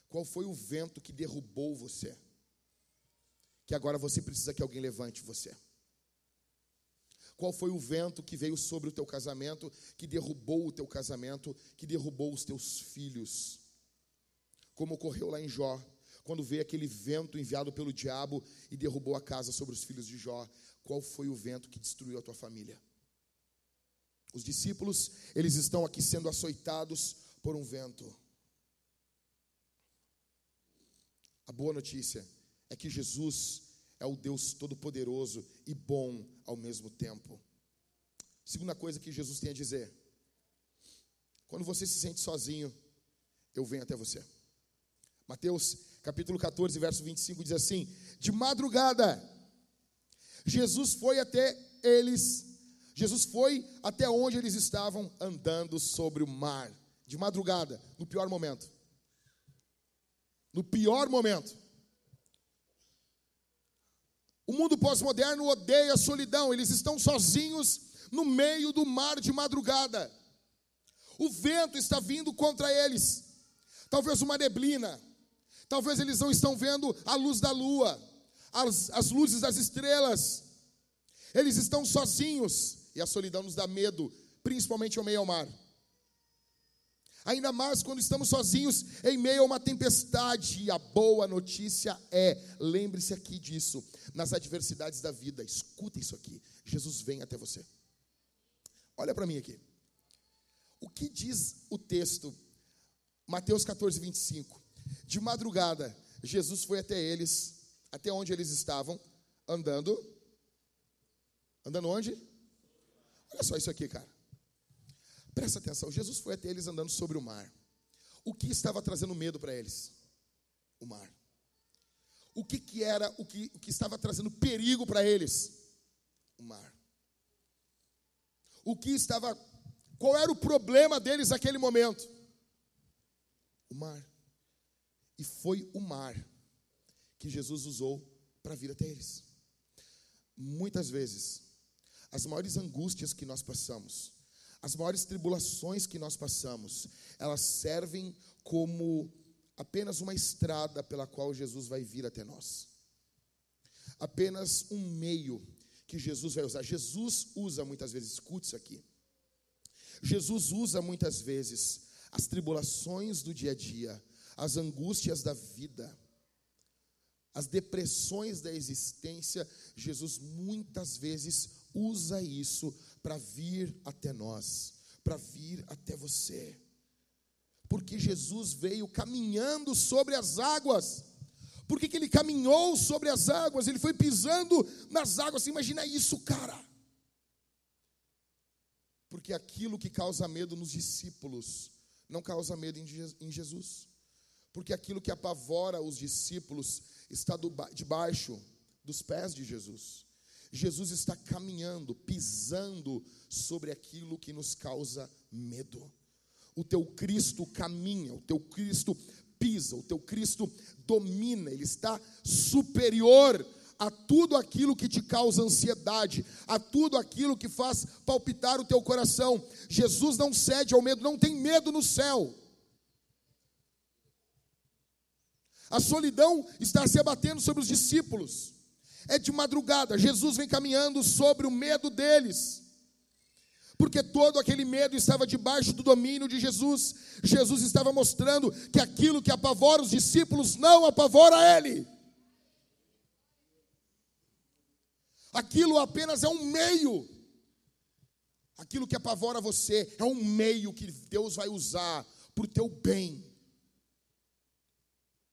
Qual foi o vento que derrubou você? Que agora você precisa que alguém levante você. Qual foi o vento que veio sobre o teu casamento, que derrubou o teu casamento, que derrubou os teus filhos? Como ocorreu lá em Jó, quando veio aquele vento enviado pelo diabo e derrubou a casa sobre os filhos de Jó. Qual foi o vento que destruiu a tua família? Os discípulos, eles estão aqui sendo açoitados por um vento. A boa notícia é que Jesus é o Deus todo-poderoso e bom ao mesmo tempo. Segunda coisa que Jesus tem a dizer: quando você se sente sozinho, eu venho até você. Mateus capítulo 14, verso 25 diz assim: De madrugada, Jesus foi até eles, Jesus foi até onde eles estavam andando sobre o mar, de madrugada, no pior momento. No pior momento. O mundo pós-moderno odeia a solidão, eles estão sozinhos no meio do mar de madrugada. O vento está vindo contra eles, talvez uma neblina, talvez eles não estão vendo a luz da lua, as, as luzes das estrelas, eles estão sozinhos e a solidão nos dá medo, principalmente ao meio ao mar. Ainda mais quando estamos sozinhos em meio a uma tempestade. E a boa notícia é: lembre-se aqui disso, nas adversidades da vida, escuta isso aqui. Jesus vem até você. Olha para mim aqui. O que diz o texto, Mateus 14, 25? De madrugada, Jesus foi até eles, até onde eles estavam, andando. Andando onde? Olha só isso aqui, cara. Presta atenção, Jesus foi até eles andando sobre o mar. O que estava trazendo medo para eles? O mar. O que, que era o que, o que estava trazendo perigo para eles? O mar. O que estava. Qual era o problema deles naquele momento? O mar. E foi o mar que Jesus usou para vir até eles. Muitas vezes, as maiores angústias que nós passamos, as maiores tribulações que nós passamos, elas servem como apenas uma estrada pela qual Jesus vai vir até nós. Apenas um meio que Jesus vai usar. Jesus usa muitas vezes, escute isso aqui. Jesus usa muitas vezes as tribulações do dia a dia, as angústias da vida, as depressões da existência. Jesus muitas vezes usa isso para vir até nós, para vir até você. Porque Jesus veio caminhando sobre as águas. Por que, que ele caminhou sobre as águas? Ele foi pisando nas águas. Imagina isso, cara. Porque aquilo que causa medo nos discípulos não causa medo em Jesus. Porque aquilo que apavora os discípulos está debaixo dos pés de Jesus. Jesus está caminhando, pisando sobre aquilo que nos causa medo. O teu Cristo caminha, o teu Cristo pisa, o teu Cristo domina, ele está superior a tudo aquilo que te causa ansiedade, a tudo aquilo que faz palpitar o teu coração. Jesus não cede ao medo, não tem medo no céu. A solidão está se abatendo sobre os discípulos é de madrugada. Jesus vem caminhando sobre o medo deles. Porque todo aquele medo estava debaixo do domínio de Jesus. Jesus estava mostrando que aquilo que apavora os discípulos não apavora ele. Aquilo apenas é um meio. Aquilo que apavora você é um meio que Deus vai usar para o teu bem.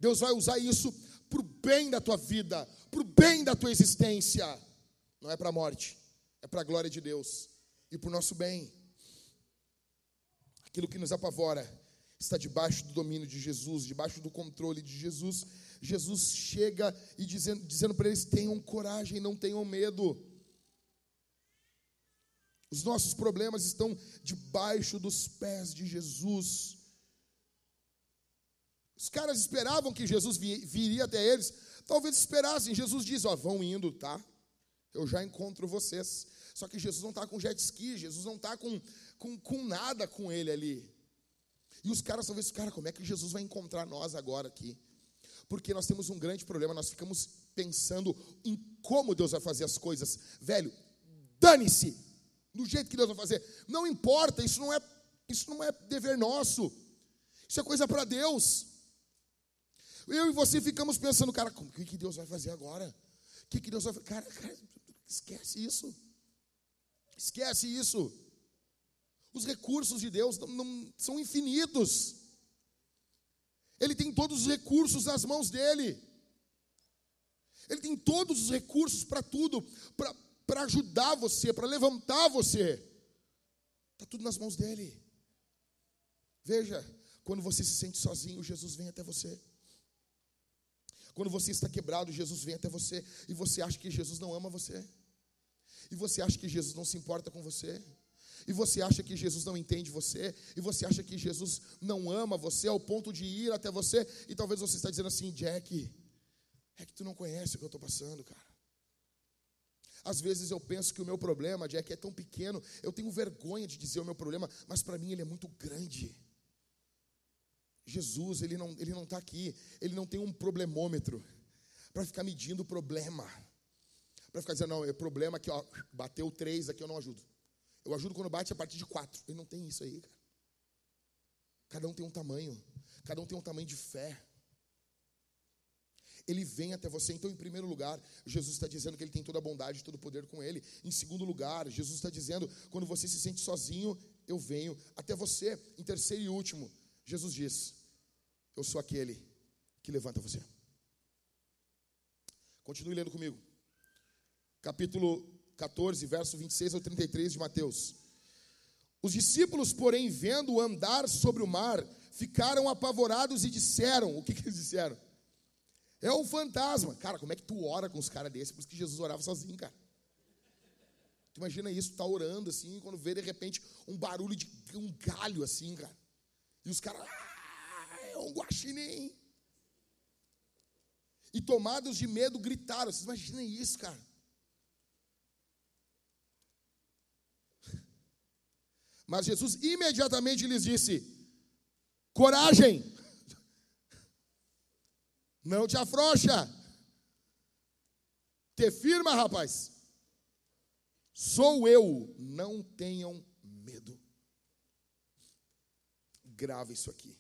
Deus vai usar isso para o bem da tua vida, para o bem da tua existência. Não é para a morte, é para a glória de Deus e para o nosso bem. Aquilo que nos apavora está debaixo do domínio de Jesus, debaixo do controle de Jesus. Jesus chega e dizendo, dizendo para eles: tenham coragem, não tenham medo. Os nossos problemas estão debaixo dos pés de Jesus. Os caras esperavam que Jesus viria até eles. Talvez esperassem. Jesus diz: Ó, vão indo, tá? Eu já encontro vocês. Só que Jesus não está com jet ski, Jesus não está com, com, com nada com ele ali. E os caras talvez, cara, como é que Jesus vai encontrar nós agora aqui? Porque nós temos um grande problema, nós ficamos pensando em como Deus vai fazer as coisas. Velho, dane-se, do jeito que Deus vai fazer. Não importa, isso não é, isso não é dever nosso. Isso é coisa para Deus. Eu e você ficamos pensando, cara, o que, que Deus vai fazer agora? O que, que Deus vai fazer? Cara, cara, esquece isso. Esquece isso. Os recursos de Deus não, não, são infinitos. Ele tem todos os recursos nas mãos dele. Ele tem todos os recursos para tudo, para ajudar você, para levantar você. Está tudo nas mãos dele. Veja, quando você se sente sozinho, Jesus vem até você. Quando você está quebrado, Jesus vem até você e você acha que Jesus não ama você. E você acha que Jesus não se importa com você e você acha que Jesus não entende você, e você acha que Jesus não ama você ao ponto de ir até você, e talvez você está dizendo assim, Jack, é que tu não conhece o que eu estou passando, cara. Às vezes eu penso que o meu problema, Jack, é tão pequeno, eu tenho vergonha de dizer o meu problema, mas para mim ele é muito grande. Jesus, ele não está ele não tá aqui, ele não tem um problemômetro para ficar medindo o problema, para ficar dizendo, não, é problema aqui, ó, bateu três aqui, eu não ajudo. Eu ajudo quando bate a partir de quatro. Ele não tem isso aí, cara. Cada um tem um tamanho. Cada um tem um tamanho de fé. Ele vem até você. Então, em primeiro lugar, Jesus está dizendo que ele tem toda a bondade e todo o poder com ele. Em segundo lugar, Jesus está dizendo: quando você se sente sozinho, eu venho até você. Em terceiro e último, Jesus diz: Eu sou aquele que levanta você. Continue lendo comigo. Capítulo 14, verso 26 ao 33 de Mateus. Os discípulos, porém, vendo andar sobre o mar, ficaram apavorados e disseram: O que, que eles disseram? É um fantasma. Cara, como é que tu ora com os caras desses? Por isso que Jesus orava sozinho, cara. Tu imagina isso, tá orando assim, quando vê de repente um barulho de um galho assim, cara. E os caras, ah, é um guaxinim. E tomados de medo gritaram. Vocês imaginam isso, cara? Mas Jesus imediatamente lhes disse: coragem, não te afrouxa, te firma, rapaz. Sou eu, não tenham medo. Grava isso aqui.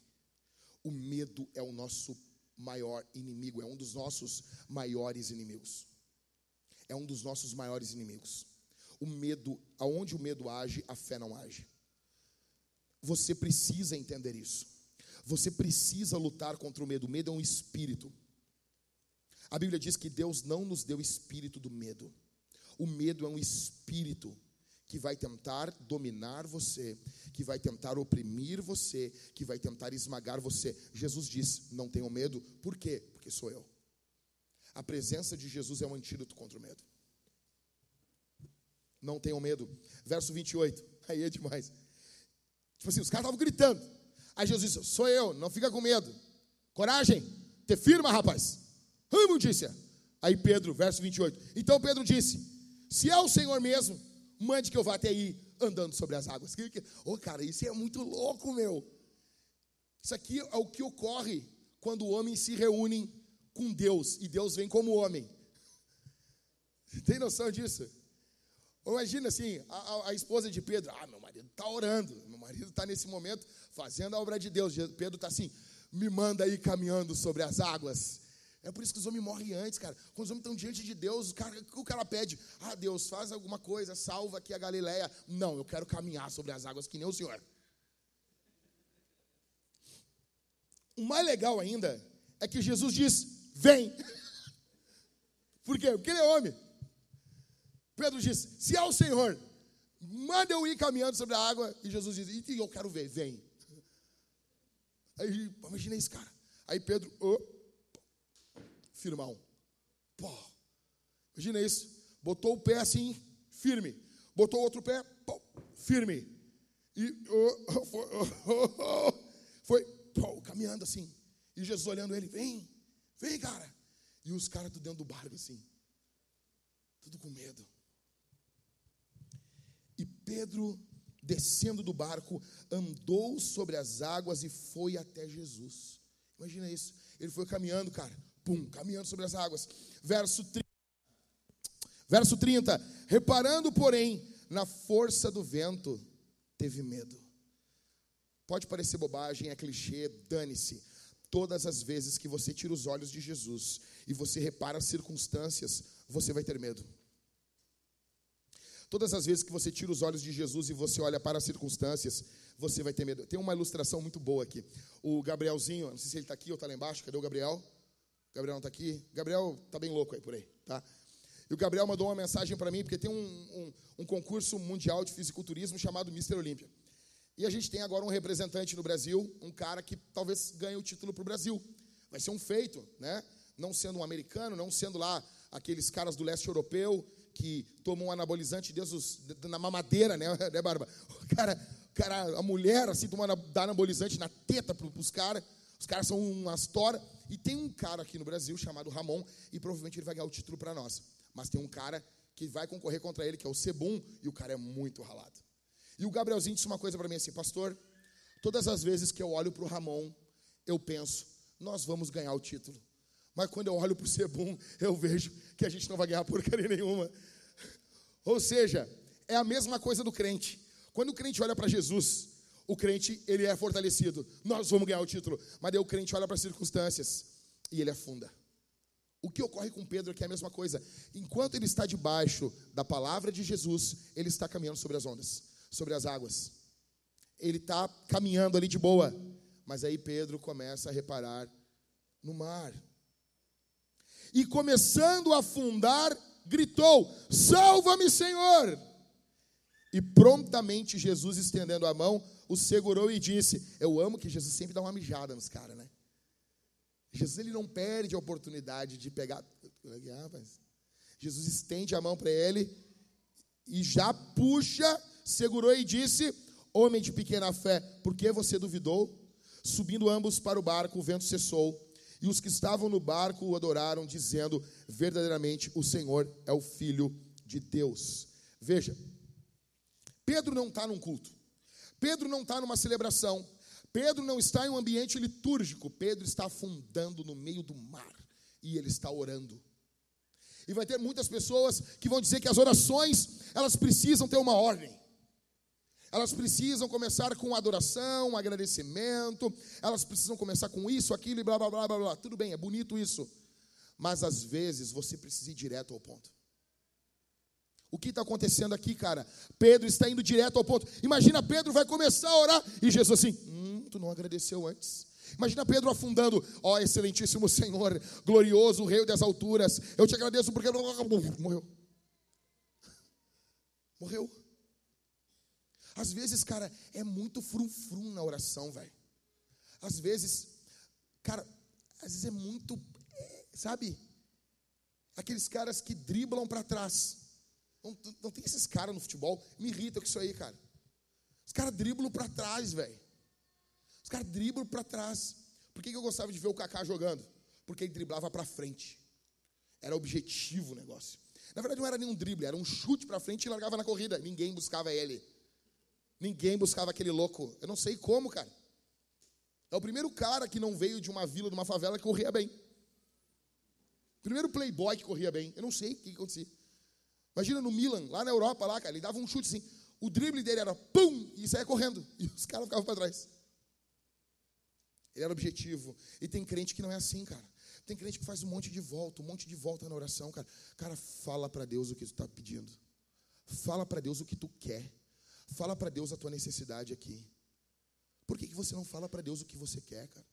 O medo é o nosso maior inimigo, é um dos nossos maiores inimigos. É um dos nossos maiores inimigos. O medo, aonde o medo age, a fé não age. Você precisa entender isso. Você precisa lutar contra o medo. O medo é um espírito. A Bíblia diz que Deus não nos deu espírito do medo. O medo é um espírito que vai tentar dominar você, que vai tentar oprimir você, que vai tentar esmagar você. Jesus diz: Não tenham medo. Por quê? Porque sou eu. A presença de Jesus é um antídoto contra o medo. Não tenham medo. Verso 28. Aí é demais. Tipo assim, os caras estavam gritando. Aí Jesus disse: Sou eu, não fica com medo. Coragem, te firma, rapaz. Disse. Aí Pedro, verso 28. Então Pedro disse: Se é o Senhor mesmo, mande que eu vá até aí andando sobre as águas. Ô, oh, cara, isso é muito louco, meu. Isso aqui é o que ocorre quando homens se reúnem com Deus e Deus vem como homem. Tem noção disso? Imagina assim, a, a, esposa de Pedro, ah, meu marido está orando, meu marido está nesse momento fazendo a obra de Deus. Pedro está assim, me manda aí caminhando sobre as águas. É por isso que os homens morrem antes, cara. Quando os homens estão diante de Deus, o cara, o pede, ah, Deus, faz alguma coisa, salva aqui a Galileia. Não, eu quero caminhar sobre as águas que nem o Senhor. O mais legal ainda é que Jesus diz, vem. Por quê? Porque ele é homem. Pedro disse: Se é o Senhor, manda eu ir caminhando sobre a água. E Jesus diz: E eu quero ver, vem. Aí, imagina isso, cara. Aí Pedro, oh, firmão. Pô, imagina isso. Botou o pé assim, firme. Botou o outro pé, pô, firme. E oh, foi, oh, foi pô, caminhando assim. E Jesus olhando ele, vem, vem, cara. E os caras dentro do barco assim. Tudo com medo. E Pedro, descendo do barco, andou sobre as águas e foi até Jesus. Imagina isso. Ele foi caminhando, cara. Pum, caminhando sobre as águas. Verso 30. Verso 30. Reparando, porém, na força do vento, teve medo. Pode parecer bobagem, é clichê, dane-se. Todas as vezes que você tira os olhos de Jesus e você repara as circunstâncias, você vai ter medo. Todas as vezes que você tira os olhos de Jesus e você olha para as circunstâncias, você vai ter medo. Tem uma ilustração muito boa aqui. O Gabrielzinho, não sei se ele está aqui ou está lá embaixo. Cadê o Gabriel? O Gabriel não está aqui? O Gabriel está bem louco aí por aí, tá? E o Gabriel mandou uma mensagem para mim, porque tem um, um, um, concurso mundial de fisiculturismo chamado Mister Olímpia. E a gente tem agora um representante no Brasil, um cara que talvez ganhe o título para o Brasil. Vai ser um feito, né? Não sendo um americano, não sendo lá aqueles caras do leste europeu que tomam um anabolizante Deus, na mamadeira, né, né Barba? O cara, cara, a mulher assim tomando anabolizante na teta para os caras. Os caras são umas tora. E tem um cara aqui no Brasil chamado Ramon, e provavelmente ele vai ganhar o título para nós. Mas tem um cara que vai concorrer contra ele, que é o Sebum, e o cara é muito ralado. E o Gabrielzinho disse uma coisa para mim assim, pastor, todas as vezes que eu olho para o Ramon, eu penso, nós vamos ganhar o título. Mas quando eu olho para o Sebum, eu vejo que a gente não vai ganhar porcaria nenhuma. Ou seja, é a mesma coisa do crente. Quando o crente olha para Jesus, o crente ele é fortalecido. Nós vamos ganhar o título. Mas daí o crente olha para as circunstâncias e ele afunda. O que ocorre com Pedro é que é a mesma coisa. Enquanto ele está debaixo da palavra de Jesus, ele está caminhando sobre as ondas, sobre as águas. Ele está caminhando ali de boa. Mas aí Pedro começa a reparar no mar e começando a afundar, gritou: Salva-me, Senhor! E prontamente Jesus, estendendo a mão, o segurou e disse: Eu amo que Jesus sempre dá uma mijada nos caras, né? Jesus ele não perde a oportunidade de pegar. Jesus estende a mão para ele e já puxa, segurou e disse: Homem de pequena fé, por que você duvidou? Subindo ambos para o barco, o vento cessou e os que estavam no barco o adoraram, dizendo: Verdadeiramente o Senhor é o Filho de Deus. Veja, Pedro não está num culto, Pedro não está numa celebração, Pedro não está em um ambiente litúrgico, Pedro está afundando no meio do mar e ele está orando. E vai ter muitas pessoas que vão dizer que as orações, elas precisam ter uma ordem. Elas precisam começar com adoração, agradecimento, elas precisam começar com isso, aquilo e blá blá blá blá blá. Tudo bem, é bonito isso. Mas às vezes você precisa ir direto ao ponto. O que está acontecendo aqui, cara? Pedro está indo direto ao ponto. Imagina Pedro vai começar a orar e Jesus assim: Hum, tu não agradeceu antes. Imagina Pedro afundando, ó oh, excelentíssimo Senhor, glorioso Rei das alturas, eu te agradeço porque morreu. Morreu. Às vezes, cara, é muito frum-frum na oração, velho. Às vezes, cara, às vezes é muito, é, sabe? Aqueles caras que driblam para trás. Não, não, tem esses caras no futebol. Me irrita com isso aí, cara. Os caras driblam para trás, velho. Os caras driblam para trás. Por que, que eu gostava de ver o Kaká jogando? Porque ele driblava para frente. Era objetivo o negócio. Na verdade, não era nenhum drible, era um chute para frente e largava na corrida. Ninguém buscava ele. Ninguém buscava aquele louco. Eu não sei como, cara. É o primeiro cara que não veio de uma vila, de uma favela, que corria bem. Primeiro playboy que corria bem. Eu não sei o que acontecia. Imagina no Milan, lá na Europa, lá, cara, ele dava um chute assim. O drible dele era pum, e saia correndo. E os caras ficavam para trás. Ele era objetivo. E tem crente que não é assim, cara. Tem crente que faz um monte de volta, um monte de volta na oração, cara. Cara, fala para Deus o que tu está pedindo. Fala para Deus o que tu quer. Fala para Deus a tua necessidade aqui. Por que, que você não fala para Deus o que você quer, cara?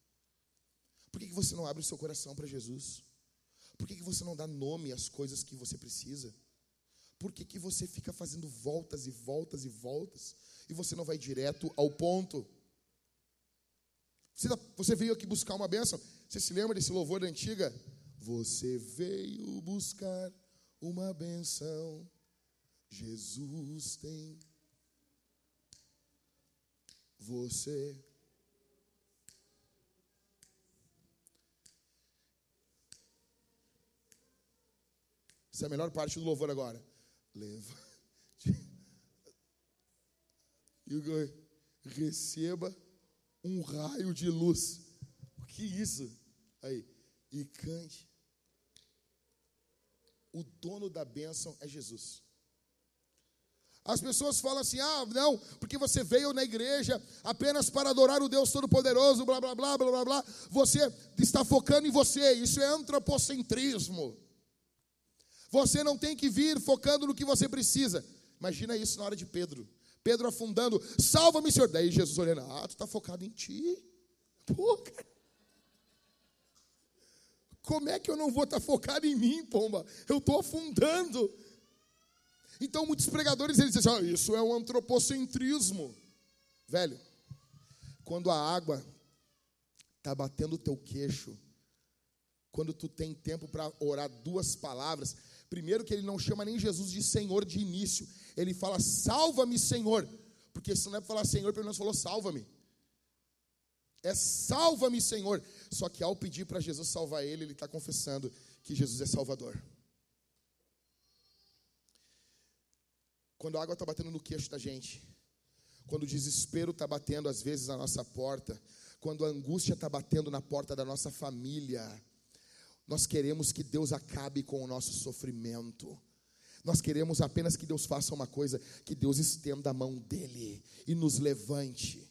Por que, que você não abre o seu coração para Jesus? Por que, que você não dá nome às coisas que você precisa? Por que, que você fica fazendo voltas e voltas e voltas e você não vai direto ao ponto? Você, você veio aqui buscar uma bênção. Você se lembra desse louvor da antiga? Você veio buscar uma benção. Jesus tem. Você. Essa é a melhor parte do louvor agora. Levante. E receba um raio de luz. O que é isso? Aí. E cante. O dono da bênção é Jesus. As pessoas falam assim: ah, não, porque você veio na igreja apenas para adorar o Deus Todo-Poderoso, blá, blá, blá, blá, blá, blá. Você está focando em você. Isso é antropocentrismo. Você não tem que vir focando no que você precisa. Imagina isso na hora de Pedro. Pedro afundando, salva-me, Senhor. Daí Jesus olhando, ah, tu está focado em ti. Pô. Como é que eu não vou estar tá focado em mim, pomba? Eu estou afundando. Então, muitos pregadores eles dizem assim, isso é um antropocentrismo. Velho, quando a água está batendo o teu queixo, quando tu tem tempo para orar duas palavras, primeiro que ele não chama nem Jesus de Senhor de início, ele fala, salva-me, Senhor. Porque se não é para falar Senhor, pelo menos falou, salva-me. É salva-me, Senhor. Só que ao pedir para Jesus salvar ele, ele está confessando que Jesus é Salvador. Quando a água está batendo no queixo da gente, quando o desespero está batendo às vezes na nossa porta, quando a angústia está batendo na porta da nossa família, nós queremos que Deus acabe com o nosso sofrimento. Nós queremos apenas que Deus faça uma coisa, que Deus estenda a mão dele e nos levante.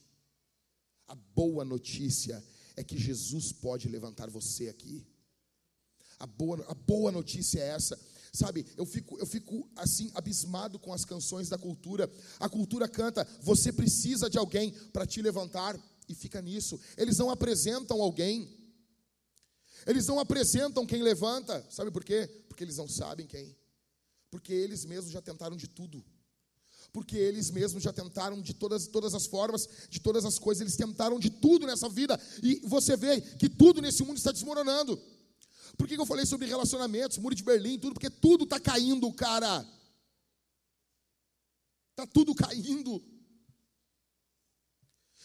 A boa notícia é que Jesus pode levantar você aqui. A boa, a boa notícia é essa. Sabe, eu fico, eu fico assim abismado com as canções da cultura. A cultura canta: você precisa de alguém para te levantar, e fica nisso. Eles não apresentam alguém. Eles não apresentam quem levanta. Sabe por quê? Porque eles não sabem quem. Porque eles mesmos já tentaram de tudo. Porque eles mesmos já tentaram de todas, todas as formas, de todas as coisas, eles tentaram de tudo nessa vida. E você vê que tudo nesse mundo está desmoronando. Por que eu falei sobre relacionamentos, muro de Berlim, tudo? Porque tudo está caindo, cara. Está tudo caindo.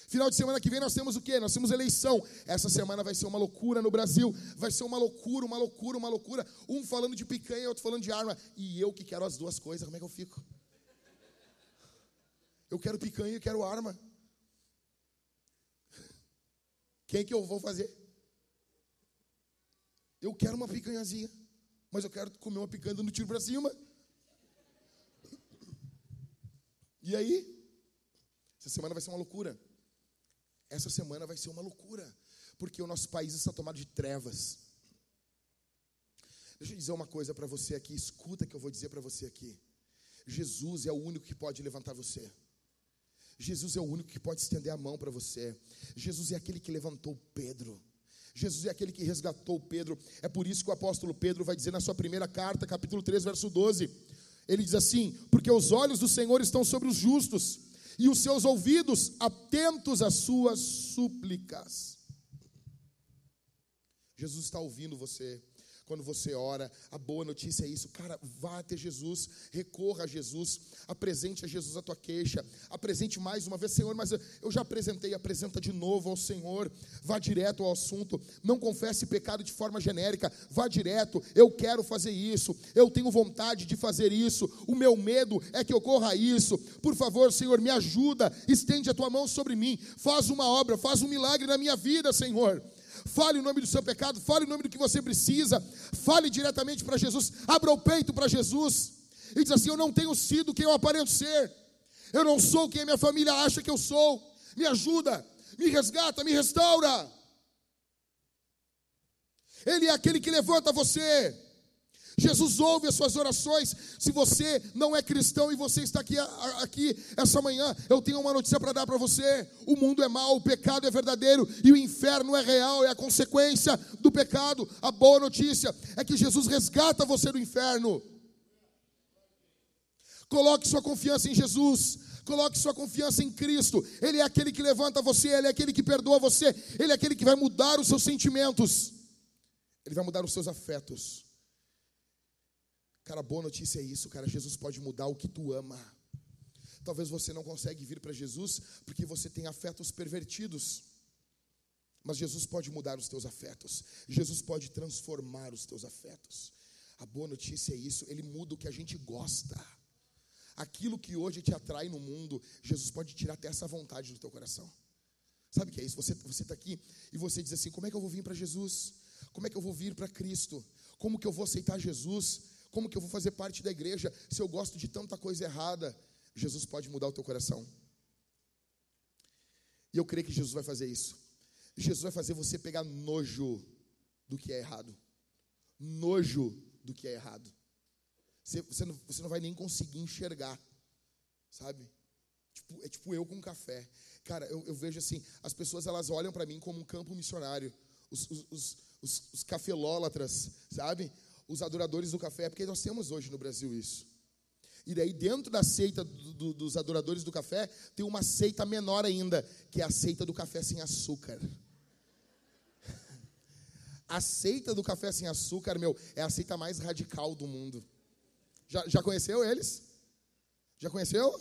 Final de semana que vem nós temos o quê? Nós temos eleição. Essa semana vai ser uma loucura no Brasil. Vai ser uma loucura, uma loucura, uma loucura. Um falando de picanha, outro falando de arma. E eu que quero as duas coisas, como é que eu fico? Eu quero picanha e quero arma. Quem que eu vou fazer? Eu quero uma picanhazinha, mas eu quero comer uma picanha dando tiro para cima. E aí? Essa semana vai ser uma loucura. Essa semana vai ser uma loucura, porque o nosso país está tomado de trevas. Deixa eu dizer uma coisa para você aqui, escuta que eu vou dizer para você aqui. Jesus é o único que pode levantar você. Jesus é o único que pode estender a mão para você. Jesus é aquele que levantou Pedro. Jesus é aquele que resgatou Pedro. É por isso que o apóstolo Pedro vai dizer na sua primeira carta, capítulo 3, verso 12. Ele diz assim: Porque os olhos do Senhor estão sobre os justos e os seus ouvidos atentos às suas súplicas. Jesus está ouvindo você quando você ora. A boa notícia é isso, cara, vá até Jesus, recorra a Jesus, apresente a Jesus a tua queixa, apresente mais uma vez, Senhor, mas eu já apresentei, apresenta de novo ao Senhor, vá direto ao assunto, não confesse pecado de forma genérica, vá direto, eu quero fazer isso, eu tenho vontade de fazer isso, o meu medo é que ocorra isso, por favor, Senhor, me ajuda, estende a tua mão sobre mim, faz uma obra, faz um milagre na minha vida, Senhor fale o nome do seu pecado, fale o nome do que você precisa, fale diretamente para Jesus, abra o peito para Jesus. E diz assim: Eu não tenho sido quem eu aparento ser, eu não sou quem a minha família acha que eu sou, me ajuda, me resgata, me restaura. Ele é aquele que levanta você. Jesus ouve as suas orações. Se você não é cristão e você está aqui, aqui essa manhã, eu tenho uma notícia para dar para você. O mundo é mau, o pecado é verdadeiro e o inferno é real, é a consequência do pecado. A boa notícia é que Jesus resgata você do inferno. Coloque sua confiança em Jesus. Coloque sua confiança em Cristo. Ele é aquele que levanta você, ele é aquele que perdoa você, ele é aquele que vai mudar os seus sentimentos. Ele vai mudar os seus afetos. Cara, boa notícia é isso, cara. Jesus pode mudar o que tu ama. Talvez você não consegue vir para Jesus porque você tem afetos pervertidos. Mas Jesus pode mudar os teus afetos. Jesus pode transformar os teus afetos. A boa notícia é isso, ele muda o que a gente gosta. Aquilo que hoje te atrai no mundo, Jesus pode tirar até essa vontade do teu coração. Sabe o que é isso? Você está aqui e você diz assim: como é que eu vou vir para Jesus? Como é que eu vou vir para Cristo? Como que eu vou aceitar Jesus? Como que eu vou fazer parte da igreja se eu gosto de tanta coisa errada? Jesus pode mudar o teu coração. E eu creio que Jesus vai fazer isso. Jesus vai fazer você pegar nojo do que é errado. Nojo do que é errado. Você, você, não, você não vai nem conseguir enxergar, sabe? Tipo, é tipo eu com café. Cara, eu, eu vejo assim, as pessoas elas olham para mim como um campo missionário. Os, os, os, os, os cafelólatras, sabe? Os adoradores do café, porque nós temos hoje no Brasil isso. E daí, dentro da seita do, do, dos adoradores do café, tem uma seita menor ainda, que é a seita do café sem açúcar. A seita do café sem açúcar, meu, é a seita mais radical do mundo. Já, já conheceu eles? Já conheceu?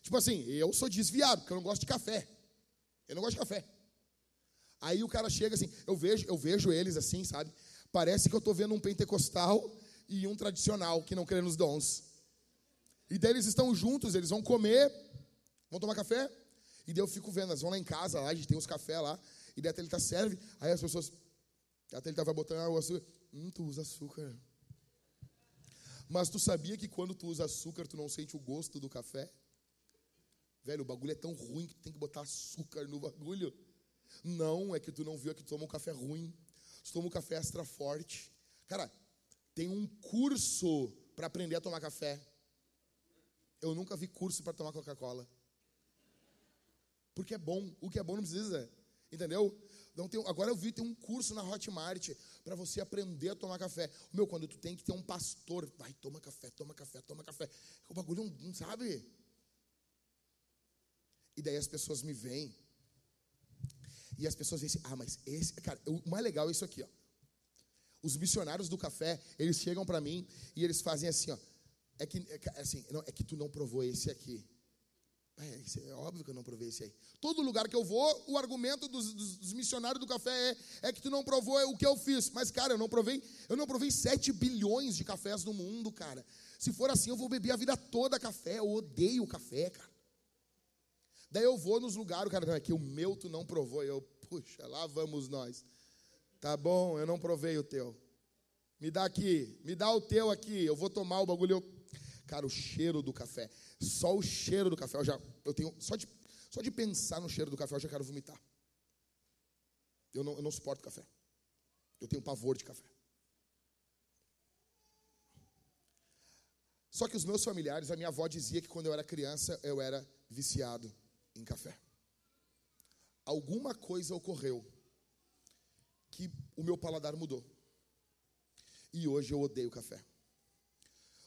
Tipo assim, eu sou desviado, porque eu não gosto de café. Eu não gosto de café. Aí o cara chega assim, eu vejo, eu vejo eles assim, sabe? Parece que eu estou vendo um pentecostal e um tradicional que não crê nos dons. E daí eles estão juntos, eles vão comer, vão tomar café. E daí eu fico vendo, eles vão lá em casa, lá, a gente tem uns cafés lá, e daí até ele tá serve, aí as pessoas até ele estava botando o açúcar. Hum, tu usa açúcar. Mas tu sabia que quando tu usa açúcar, tu não sente o gosto do café? Velho, o bagulho é tão ruim que tu tem que botar açúcar no bagulho. Não, é que tu não viu, é que tu toma um café ruim. Tu toma um café extra forte. Cara, tem um curso para aprender a tomar café. Eu nunca vi curso para tomar Coca-Cola. Porque é bom. O que é bom não precisa. Entendeu? Não tem, agora eu vi tem um curso na Hotmart para você aprender a tomar café. Meu, quando tu tem que ter um pastor, vai, toma café, toma café, toma café. O bagulho não, não sabe. E daí as pessoas me veem. E as pessoas dizem assim, ah, mas esse, cara, o mais legal é isso aqui, ó. Os missionários do café, eles chegam para mim e eles fazem assim, ó. É que, é, assim, não, é que tu não provou esse aqui. É, é, óbvio que eu não provei esse aí. Todo lugar que eu vou, o argumento dos, dos, dos, missionários do café é, é que tu não provou o que eu fiz. Mas, cara, eu não provei, eu não provei 7 bilhões de cafés no mundo, cara. Se for assim, eu vou beber a vida toda café. Eu odeio café, cara. Daí eu vou nos lugares, o cara, aqui o meu tu não provou. Eu, puxa, lá vamos nós. Tá bom, eu não provei o teu. Me dá aqui, me dá o teu aqui. Eu vou tomar o bagulho. Eu... Cara, o cheiro do café. Só o cheiro do café, eu já, eu tenho, só de, só de pensar no cheiro do café, eu já quero vomitar. Eu não, eu não suporto café. Eu tenho pavor de café. Só que os meus familiares, a minha avó dizia que quando eu era criança, eu era viciado em café. Alguma coisa ocorreu que o meu paladar mudou. E hoje eu odeio café.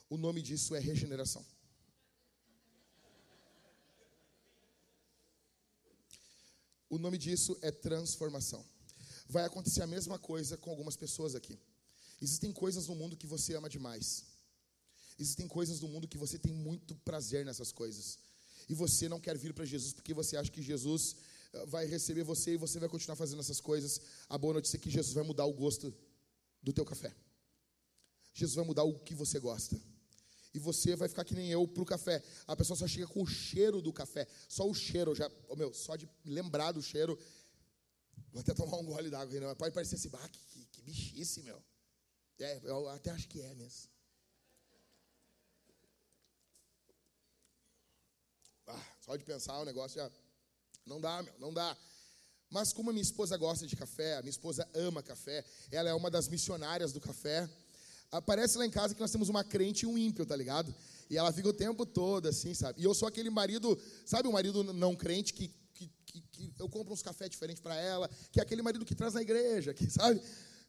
O nome disso é regeneração. O nome disso é transformação. Vai acontecer a mesma coisa com algumas pessoas aqui. Existem coisas no mundo que você ama demais. Existem coisas no mundo que você tem muito prazer nessas coisas. E você não quer vir para Jesus porque você acha que Jesus eh, vai receber você e você vai continuar fazendo essas coisas. A boa notícia é que Jesus vai mudar o gosto do teu café. Jesus vai mudar o que você gosta. E você vai ficar que nem eu pro café. A pessoa só chega com o cheiro do café. Só o cheiro, já, oh, meu, só de lembrar do cheiro. Vou até tomar um gole d'água não. Pode parecer assim, ah, que, que bichice, meu. É, eu até acho que é mesmo. Ah, só de pensar o negócio já. Não dá, meu, não dá. Mas como a minha esposa gosta de café, a minha esposa ama café, ela é uma das missionárias do café. Aparece lá em casa que nós temos uma crente e um ímpio, tá ligado? E ela fica o tempo todo assim, sabe? E eu sou aquele marido, sabe o marido não crente que, que, que, que eu compro uns cafés diferentes para ela, que é aquele marido que traz na igreja, que sabe?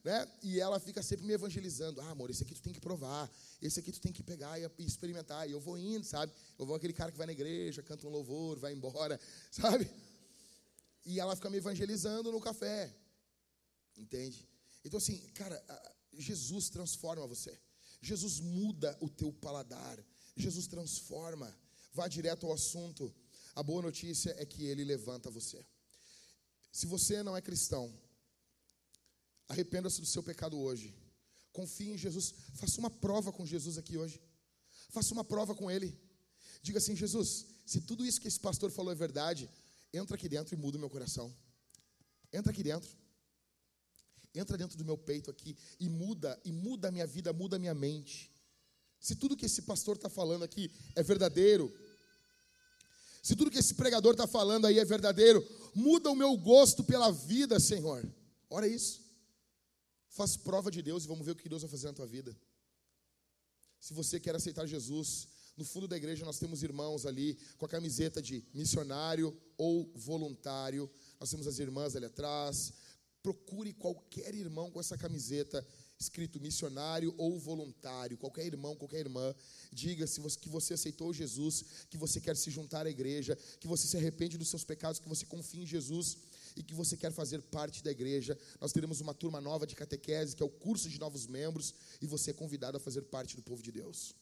Né? E ela fica sempre me evangelizando. Ah, amor, esse aqui tu tem que provar, esse aqui tu tem que pegar e experimentar. E eu vou indo, sabe? Eu vou aquele cara que vai na igreja, canta um louvor, vai embora, sabe? E ela fica me evangelizando no café. Entende? Então, assim, cara, Jesus transforma você. Jesus muda o teu paladar. Jesus transforma. Vá direto ao assunto. A boa notícia é que ele levanta você. Se você não é cristão, arrependa-se do seu pecado hoje. Confie em Jesus. Faça uma prova com Jesus aqui hoje. Faça uma prova com ele. Diga assim: Jesus, se tudo isso que esse pastor falou é verdade, entra aqui dentro e muda o meu coração. Entra aqui dentro. Entra dentro do meu peito aqui e muda, e muda a minha vida, muda a minha mente. Se tudo que esse pastor está falando aqui é verdadeiro, se tudo que esse pregador está falando aí é verdadeiro, muda o meu gosto pela vida, Senhor. Ora isso. Faz prova de Deus e vamos ver o que Deus vai fazer na tua vida. Se você quer aceitar Jesus, no fundo da igreja nós temos irmãos ali com a camiseta de missionário ou voluntário. Nós temos as irmãs ali atrás. Procure qualquer irmão com essa camiseta escrito missionário ou voluntário, qualquer irmão, qualquer irmã, diga se você, que você aceitou Jesus, que você quer se juntar à igreja, que você se arrepende dos seus pecados, que você confia em Jesus e que você quer fazer parte da igreja. Nós teremos uma turma nova de catequese, que é o curso de novos membros, e você é convidado a fazer parte do povo de Deus.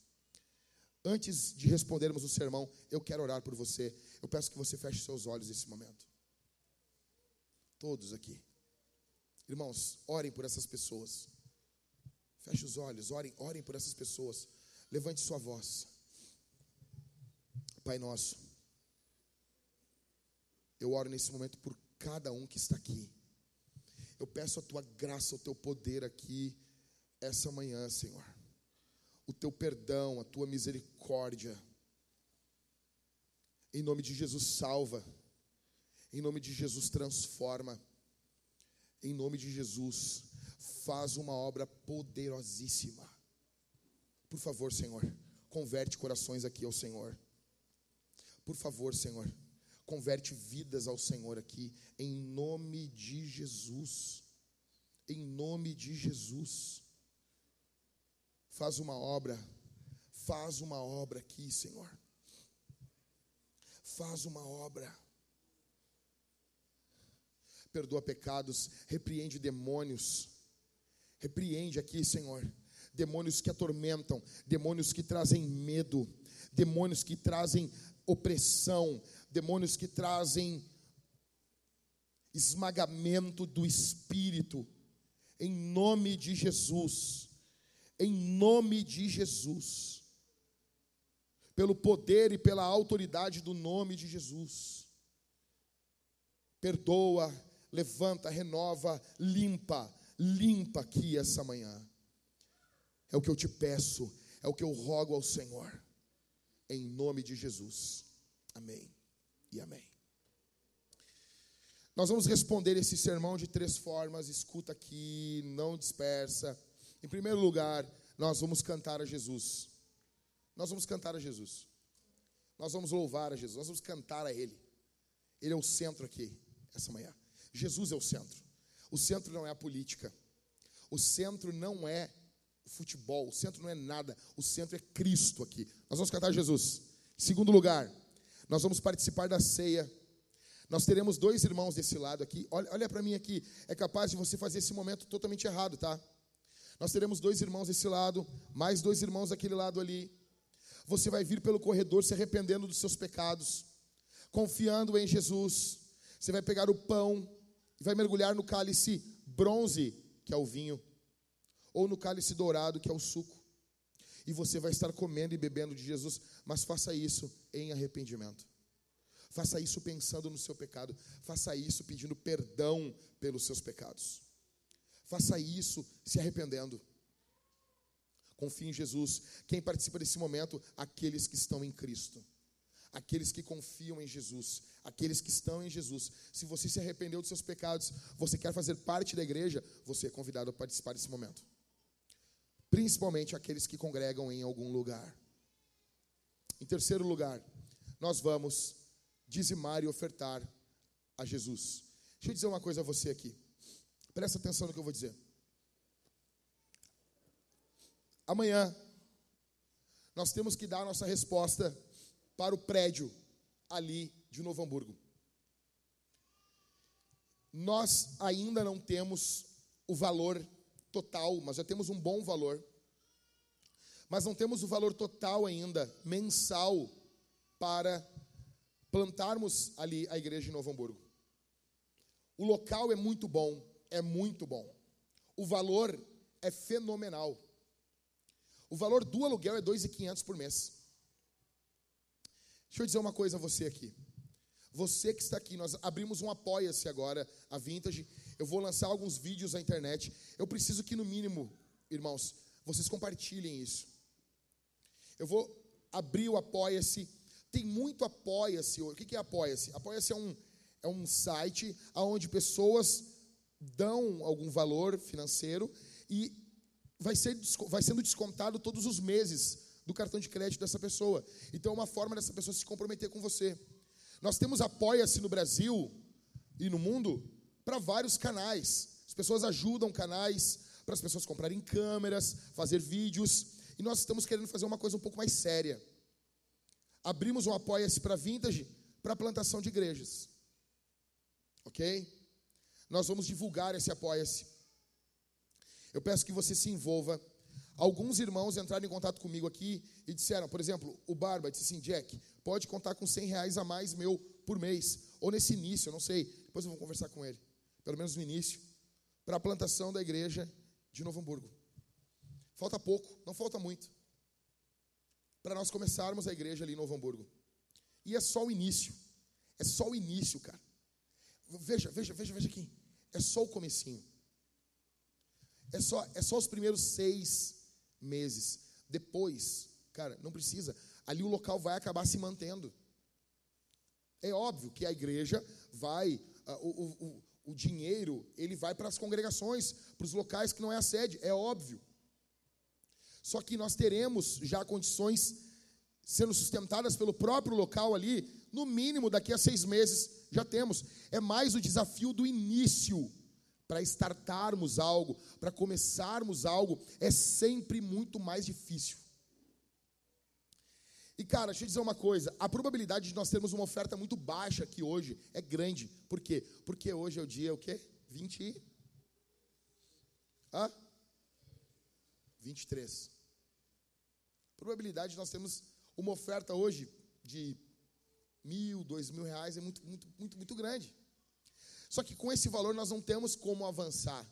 Antes de respondermos o sermão, eu quero orar por você. Eu peço que você feche seus olhos nesse momento. Todos aqui. Irmãos, orem por essas pessoas. Feche os olhos, orem, orem por essas pessoas. Levante sua voz. Pai nosso, eu oro nesse momento por cada um que está aqui. Eu peço a tua graça, o teu poder aqui essa manhã, Senhor. O teu perdão, a tua misericórdia. Em nome de Jesus, salva. Em nome de Jesus, transforma. Em nome de Jesus, faz uma obra poderosíssima. Por favor, Senhor, converte corações aqui ao Senhor. Por favor, Senhor, converte vidas ao Senhor aqui, em nome de Jesus. Em nome de Jesus. Faz uma obra, faz uma obra aqui, Senhor. Faz uma obra perdoa pecados, repreende demônios. Repreende aqui, Senhor, demônios que atormentam, demônios que trazem medo, demônios que trazem opressão, demônios que trazem esmagamento do espírito. Em nome de Jesus. Em nome de Jesus. Pelo poder e pela autoridade do nome de Jesus. Perdoa, levanta, renova, limpa, limpa aqui essa manhã. É o que eu te peço, é o que eu rogo ao Senhor, em nome de Jesus. Amém e amém. Nós vamos responder esse sermão de três formas, escuta aqui, não dispersa. Em primeiro lugar, nós vamos cantar a Jesus. Nós vamos cantar a Jesus. Nós vamos louvar a Jesus, nós vamos cantar a Ele. Ele é o centro aqui, essa manhã. Jesus é o centro. O centro não é a política. O centro não é o futebol. O centro não é nada. O centro é Cristo aqui. Nós vamos cantar Jesus. Em segundo lugar, nós vamos participar da ceia. Nós teremos dois irmãos desse lado aqui. Olha, olha para mim aqui. É capaz de você fazer esse momento totalmente errado, tá? Nós teremos dois irmãos desse lado, mais dois irmãos daquele lado ali. Você vai vir pelo corredor se arrependendo dos seus pecados, confiando em Jesus. Você vai pegar o pão, e vai mergulhar no cálice bronze, que é o vinho, ou no cálice dourado, que é o suco. E você vai estar comendo e bebendo de Jesus, mas faça isso em arrependimento. Faça isso pensando no seu pecado. Faça isso pedindo perdão pelos seus pecados. Faça isso se arrependendo. Confie em Jesus. Quem participa desse momento? Aqueles que estão em Cristo aqueles que confiam em Jesus, aqueles que estão em Jesus. Se você se arrependeu dos seus pecados, você quer fazer parte da igreja, você é convidado a participar desse momento. Principalmente aqueles que congregam em algum lugar. Em terceiro lugar, nós vamos dizimar e ofertar a Jesus. Deixa eu dizer uma coisa a você aqui. Presta atenção no que eu vou dizer. Amanhã, nós temos que dar a nossa resposta para o prédio ali de Novo Hamburgo. Nós ainda não temos o valor total, mas já temos um bom valor. Mas não temos o valor total ainda, mensal, para plantarmos ali a igreja em Novo Hamburgo. O local é muito bom, é muito bom. O valor é fenomenal. O valor do aluguel é 2.500 por mês. Deixa eu dizer uma coisa a você aqui. Você que está aqui, nós abrimos um apoia-se agora, a Vintage. Eu vou lançar alguns vídeos na internet. Eu preciso que, no mínimo, irmãos, vocês compartilhem isso. Eu vou abrir o apoia-se. Tem muito apoia-se. O que é apoia-se? Apoia-se é um, é um site onde pessoas dão algum valor financeiro e vai, ser, vai sendo descontado todos os meses do cartão de crédito dessa pessoa. Então é uma forma dessa pessoa se comprometer com você. Nós temos apoia-se no Brasil e no mundo para vários canais. As pessoas ajudam canais para as pessoas comprarem câmeras, fazer vídeos. E nós estamos querendo fazer uma coisa um pouco mais séria. Abrimos um apoia-se para vintage para plantação de igrejas. Ok? Nós vamos divulgar esse apoia-se. Eu peço que você se envolva. Alguns irmãos entraram em contato comigo aqui e disseram, por exemplo, o Barba disse assim, Jack, pode contar com 100 reais a mais meu por mês, ou nesse início, eu não sei, depois eu vou conversar com ele, pelo menos no início, para a plantação da igreja de Novo Hamburgo. Falta pouco, não falta muito, para nós começarmos a igreja ali em Novo Hamburgo. E é só o início, é só o início, cara. Veja, veja, veja, veja aqui, é só o comecinho. É só, é só os primeiros seis meses. Depois, cara, não precisa. Ali o local vai acabar se mantendo. É óbvio que a igreja vai, uh, o, o, o dinheiro, ele vai para as congregações, para os locais que não é a sede, é óbvio. Só que nós teremos já condições sendo sustentadas pelo próprio local ali, no mínimo daqui a seis meses já temos. É mais o desafio do início para startarmos algo, para começarmos algo, é sempre muito mais difícil. E cara, deixa eu dizer uma coisa: a probabilidade de nós termos uma oferta muito baixa aqui hoje é grande. Por quê? Porque hoje é o dia o quê? 20 e. Hã? 23. A probabilidade de nós termos uma oferta hoje de mil, dois mil reais é muito, muito, muito, muito grande. Só que com esse valor nós não temos como avançar.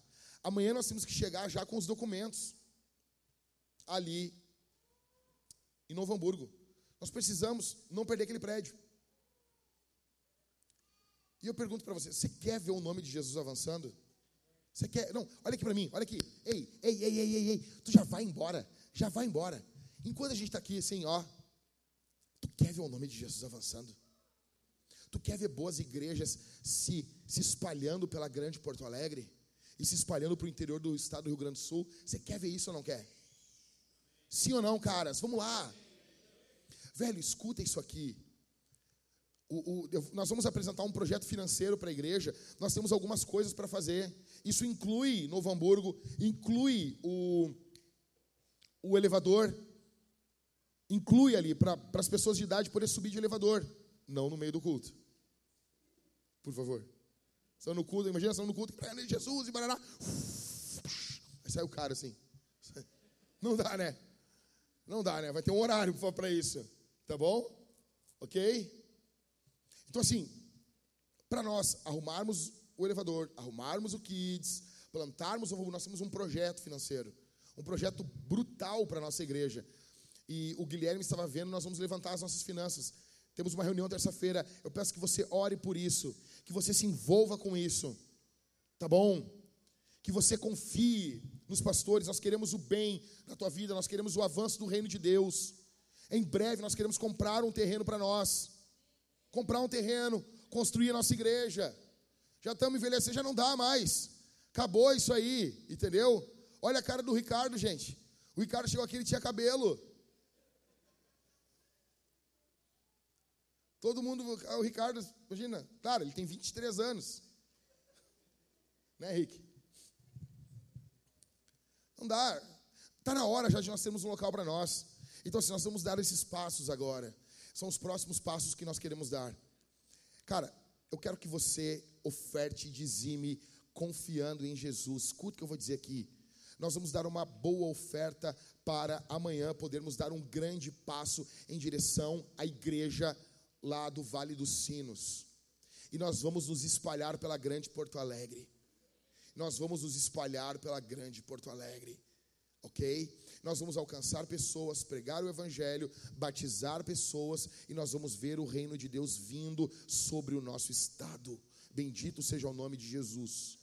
Amanhã nós temos que chegar já com os documentos ali em Novo Hamburgo. Nós precisamos não perder aquele prédio. E eu pergunto para você: você quer ver o nome de Jesus avançando? Você quer? Não, olha aqui para mim, olha aqui. Ei, ei, ei, ei, ei, ei, tu já vai embora, já vai embora. Enquanto a gente está aqui assim, ó, tu quer ver o nome de Jesus avançando? Tu quer ver boas igrejas se, se espalhando pela grande Porto Alegre e se espalhando para o interior do estado do Rio Grande do Sul? Você quer ver isso ou não quer? Sim ou não, caras? Vamos lá. Velho, escuta isso aqui. O, o, nós vamos apresentar um projeto financeiro para a igreja. Nós temos algumas coisas para fazer. Isso inclui Novo Hamburgo, inclui o, o elevador, inclui ali para as pessoas de idade poder subir de elevador, não no meio do culto por favor. Estão no culto, imagina, estão no culto, de Jesus e barará. Aí sai o cara assim. Não dá, né? Não dá, né? Vai ter um horário para isso. Tá bom? Ok? Então, assim, para nós arrumarmos o elevador, arrumarmos o kids, plantarmos, nós temos um projeto financeiro. Um projeto brutal para a nossa igreja. E o Guilherme estava vendo, nós vamos levantar as nossas finanças. Temos uma reunião terça-feira. Eu peço que você ore por isso que você se envolva com isso, tá bom? Que você confie nos pastores, nós queremos o bem na tua vida, nós queremos o avanço do reino de Deus. Em breve nós queremos comprar um terreno para nós, comprar um terreno, construir a nossa igreja. Já estamos envelhecendo, já não dá mais. Acabou isso aí, entendeu? Olha a cara do Ricardo, gente. O Ricardo chegou aqui, ele tinha cabelo. Todo mundo, o Ricardo, imagina, claro, ele tem 23 anos. Né, Rick? Não dá. Está na hora já de nós termos um local para nós. Então, assim, nós vamos dar esses passos agora. São os próximos passos que nós queremos dar. Cara, eu quero que você oferte e dizime confiando em Jesus. Escuta o que eu vou dizer aqui. Nós vamos dar uma boa oferta para amanhã podermos dar um grande passo em direção à igreja lá do Vale dos Sinos. E nós vamos nos espalhar pela grande Porto Alegre. Nós vamos nos espalhar pela grande Porto Alegre. Ok? Nós vamos alcançar pessoas, pregar o Evangelho, batizar pessoas e nós vamos ver o reino de Deus vindo sobre o nosso estado. Bendito seja o nome de Jesus.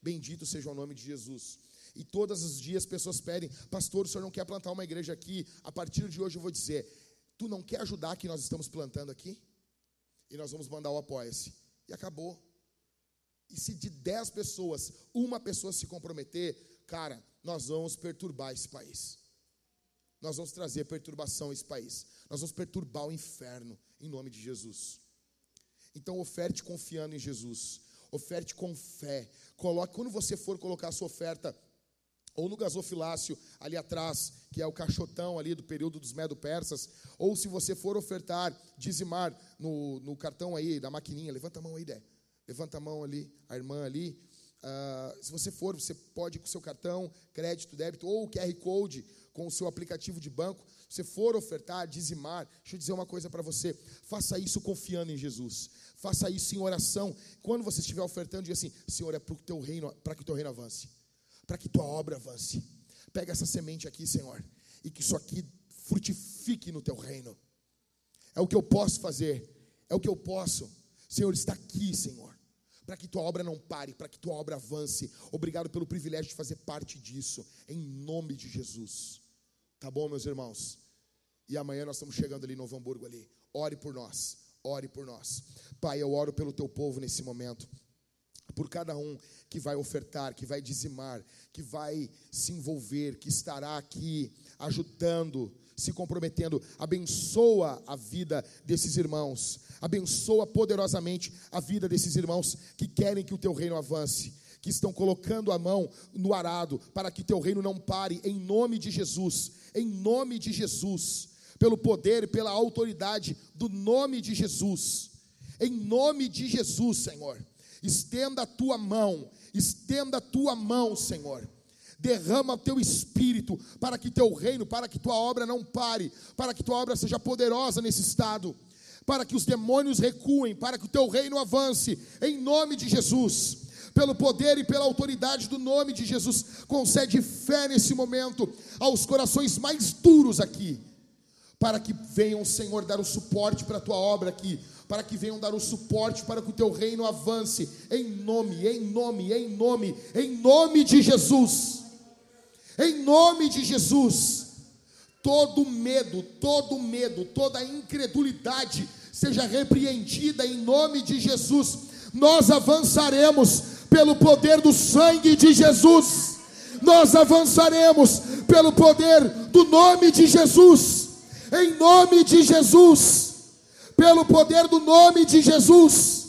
Bendito seja o nome de Jesus. E todos os dias pessoas pedem, pastor, o senhor não quer plantar uma igreja aqui? A partir de hoje eu vou dizer, tu não quer ajudar que nós estamos plantando aqui? E nós vamos mandar o apoia-se. E acabou. E se de 10 pessoas, uma pessoa se comprometer, cara, nós vamos perturbar esse país. Nós vamos trazer perturbação a esse país. Nós vamos perturbar o inferno, em nome de Jesus. Então, oferte confiando em Jesus. Oferte com fé. Coloque, quando você for colocar a sua oferta ou no gasofilácio ali atrás, que é o caixotão ali do período dos medo-persas, ou se você for ofertar, dizimar no, no cartão aí, da maquininha, levanta a mão aí, Dé. Levanta a mão ali, a irmã ali. Uh, se você for, você pode com seu cartão, crédito, débito, ou QR Code com o seu aplicativo de banco. Se você for ofertar, dizimar, deixa eu dizer uma coisa para você. Faça isso confiando em Jesus. Faça isso em oração. Quando você estiver ofertando, diga assim: Senhor, é para que o teu reino avance para que tua obra avance. Pega essa semente aqui, Senhor, e que isso aqui frutifique no teu reino. É o que eu posso fazer, é o que eu posso. Senhor, está aqui, Senhor, para que tua obra não pare, para que tua obra avance. Obrigado pelo privilégio de fazer parte disso, em nome de Jesus. Tá bom, meus irmãos? E amanhã nós estamos chegando ali em Novo Hamburgo ali. Ore por nós, ore por nós. Pai, eu oro pelo teu povo nesse momento por cada um que vai ofertar, que vai dizimar, que vai se envolver, que estará aqui ajudando, se comprometendo. Abençoa a vida desses irmãos, abençoa poderosamente a vida desses irmãos que querem que o teu reino avance. Que estão colocando a mão no arado para que teu reino não pare, em nome de Jesus, em nome de Jesus, pelo poder e pela autoridade do nome de Jesus, em nome de Jesus, Senhor. Estenda a tua mão, estenda a tua mão, Senhor. Derrama teu espírito para que teu reino, para que tua obra não pare, para que tua obra seja poderosa nesse estado, para que os demônios recuem, para que o teu reino avance, em nome de Jesus pelo poder e pela autoridade do nome de Jesus. Concede fé nesse momento aos corações mais duros aqui, para que venham, Senhor, dar o suporte para a tua obra aqui, para que venham dar o suporte para que o teu reino avance, em nome, em nome, em nome, em nome de Jesus. Em nome de Jesus. Todo medo, todo medo, toda incredulidade seja repreendida em nome de Jesus. Nós avançaremos pelo poder do sangue de Jesus. Nós avançaremos pelo poder do nome de Jesus. Em nome de Jesus pelo poder do nome de Jesus,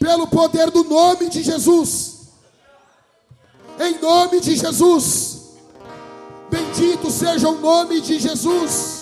pelo poder do nome de Jesus, em nome de Jesus, bendito seja o nome de Jesus.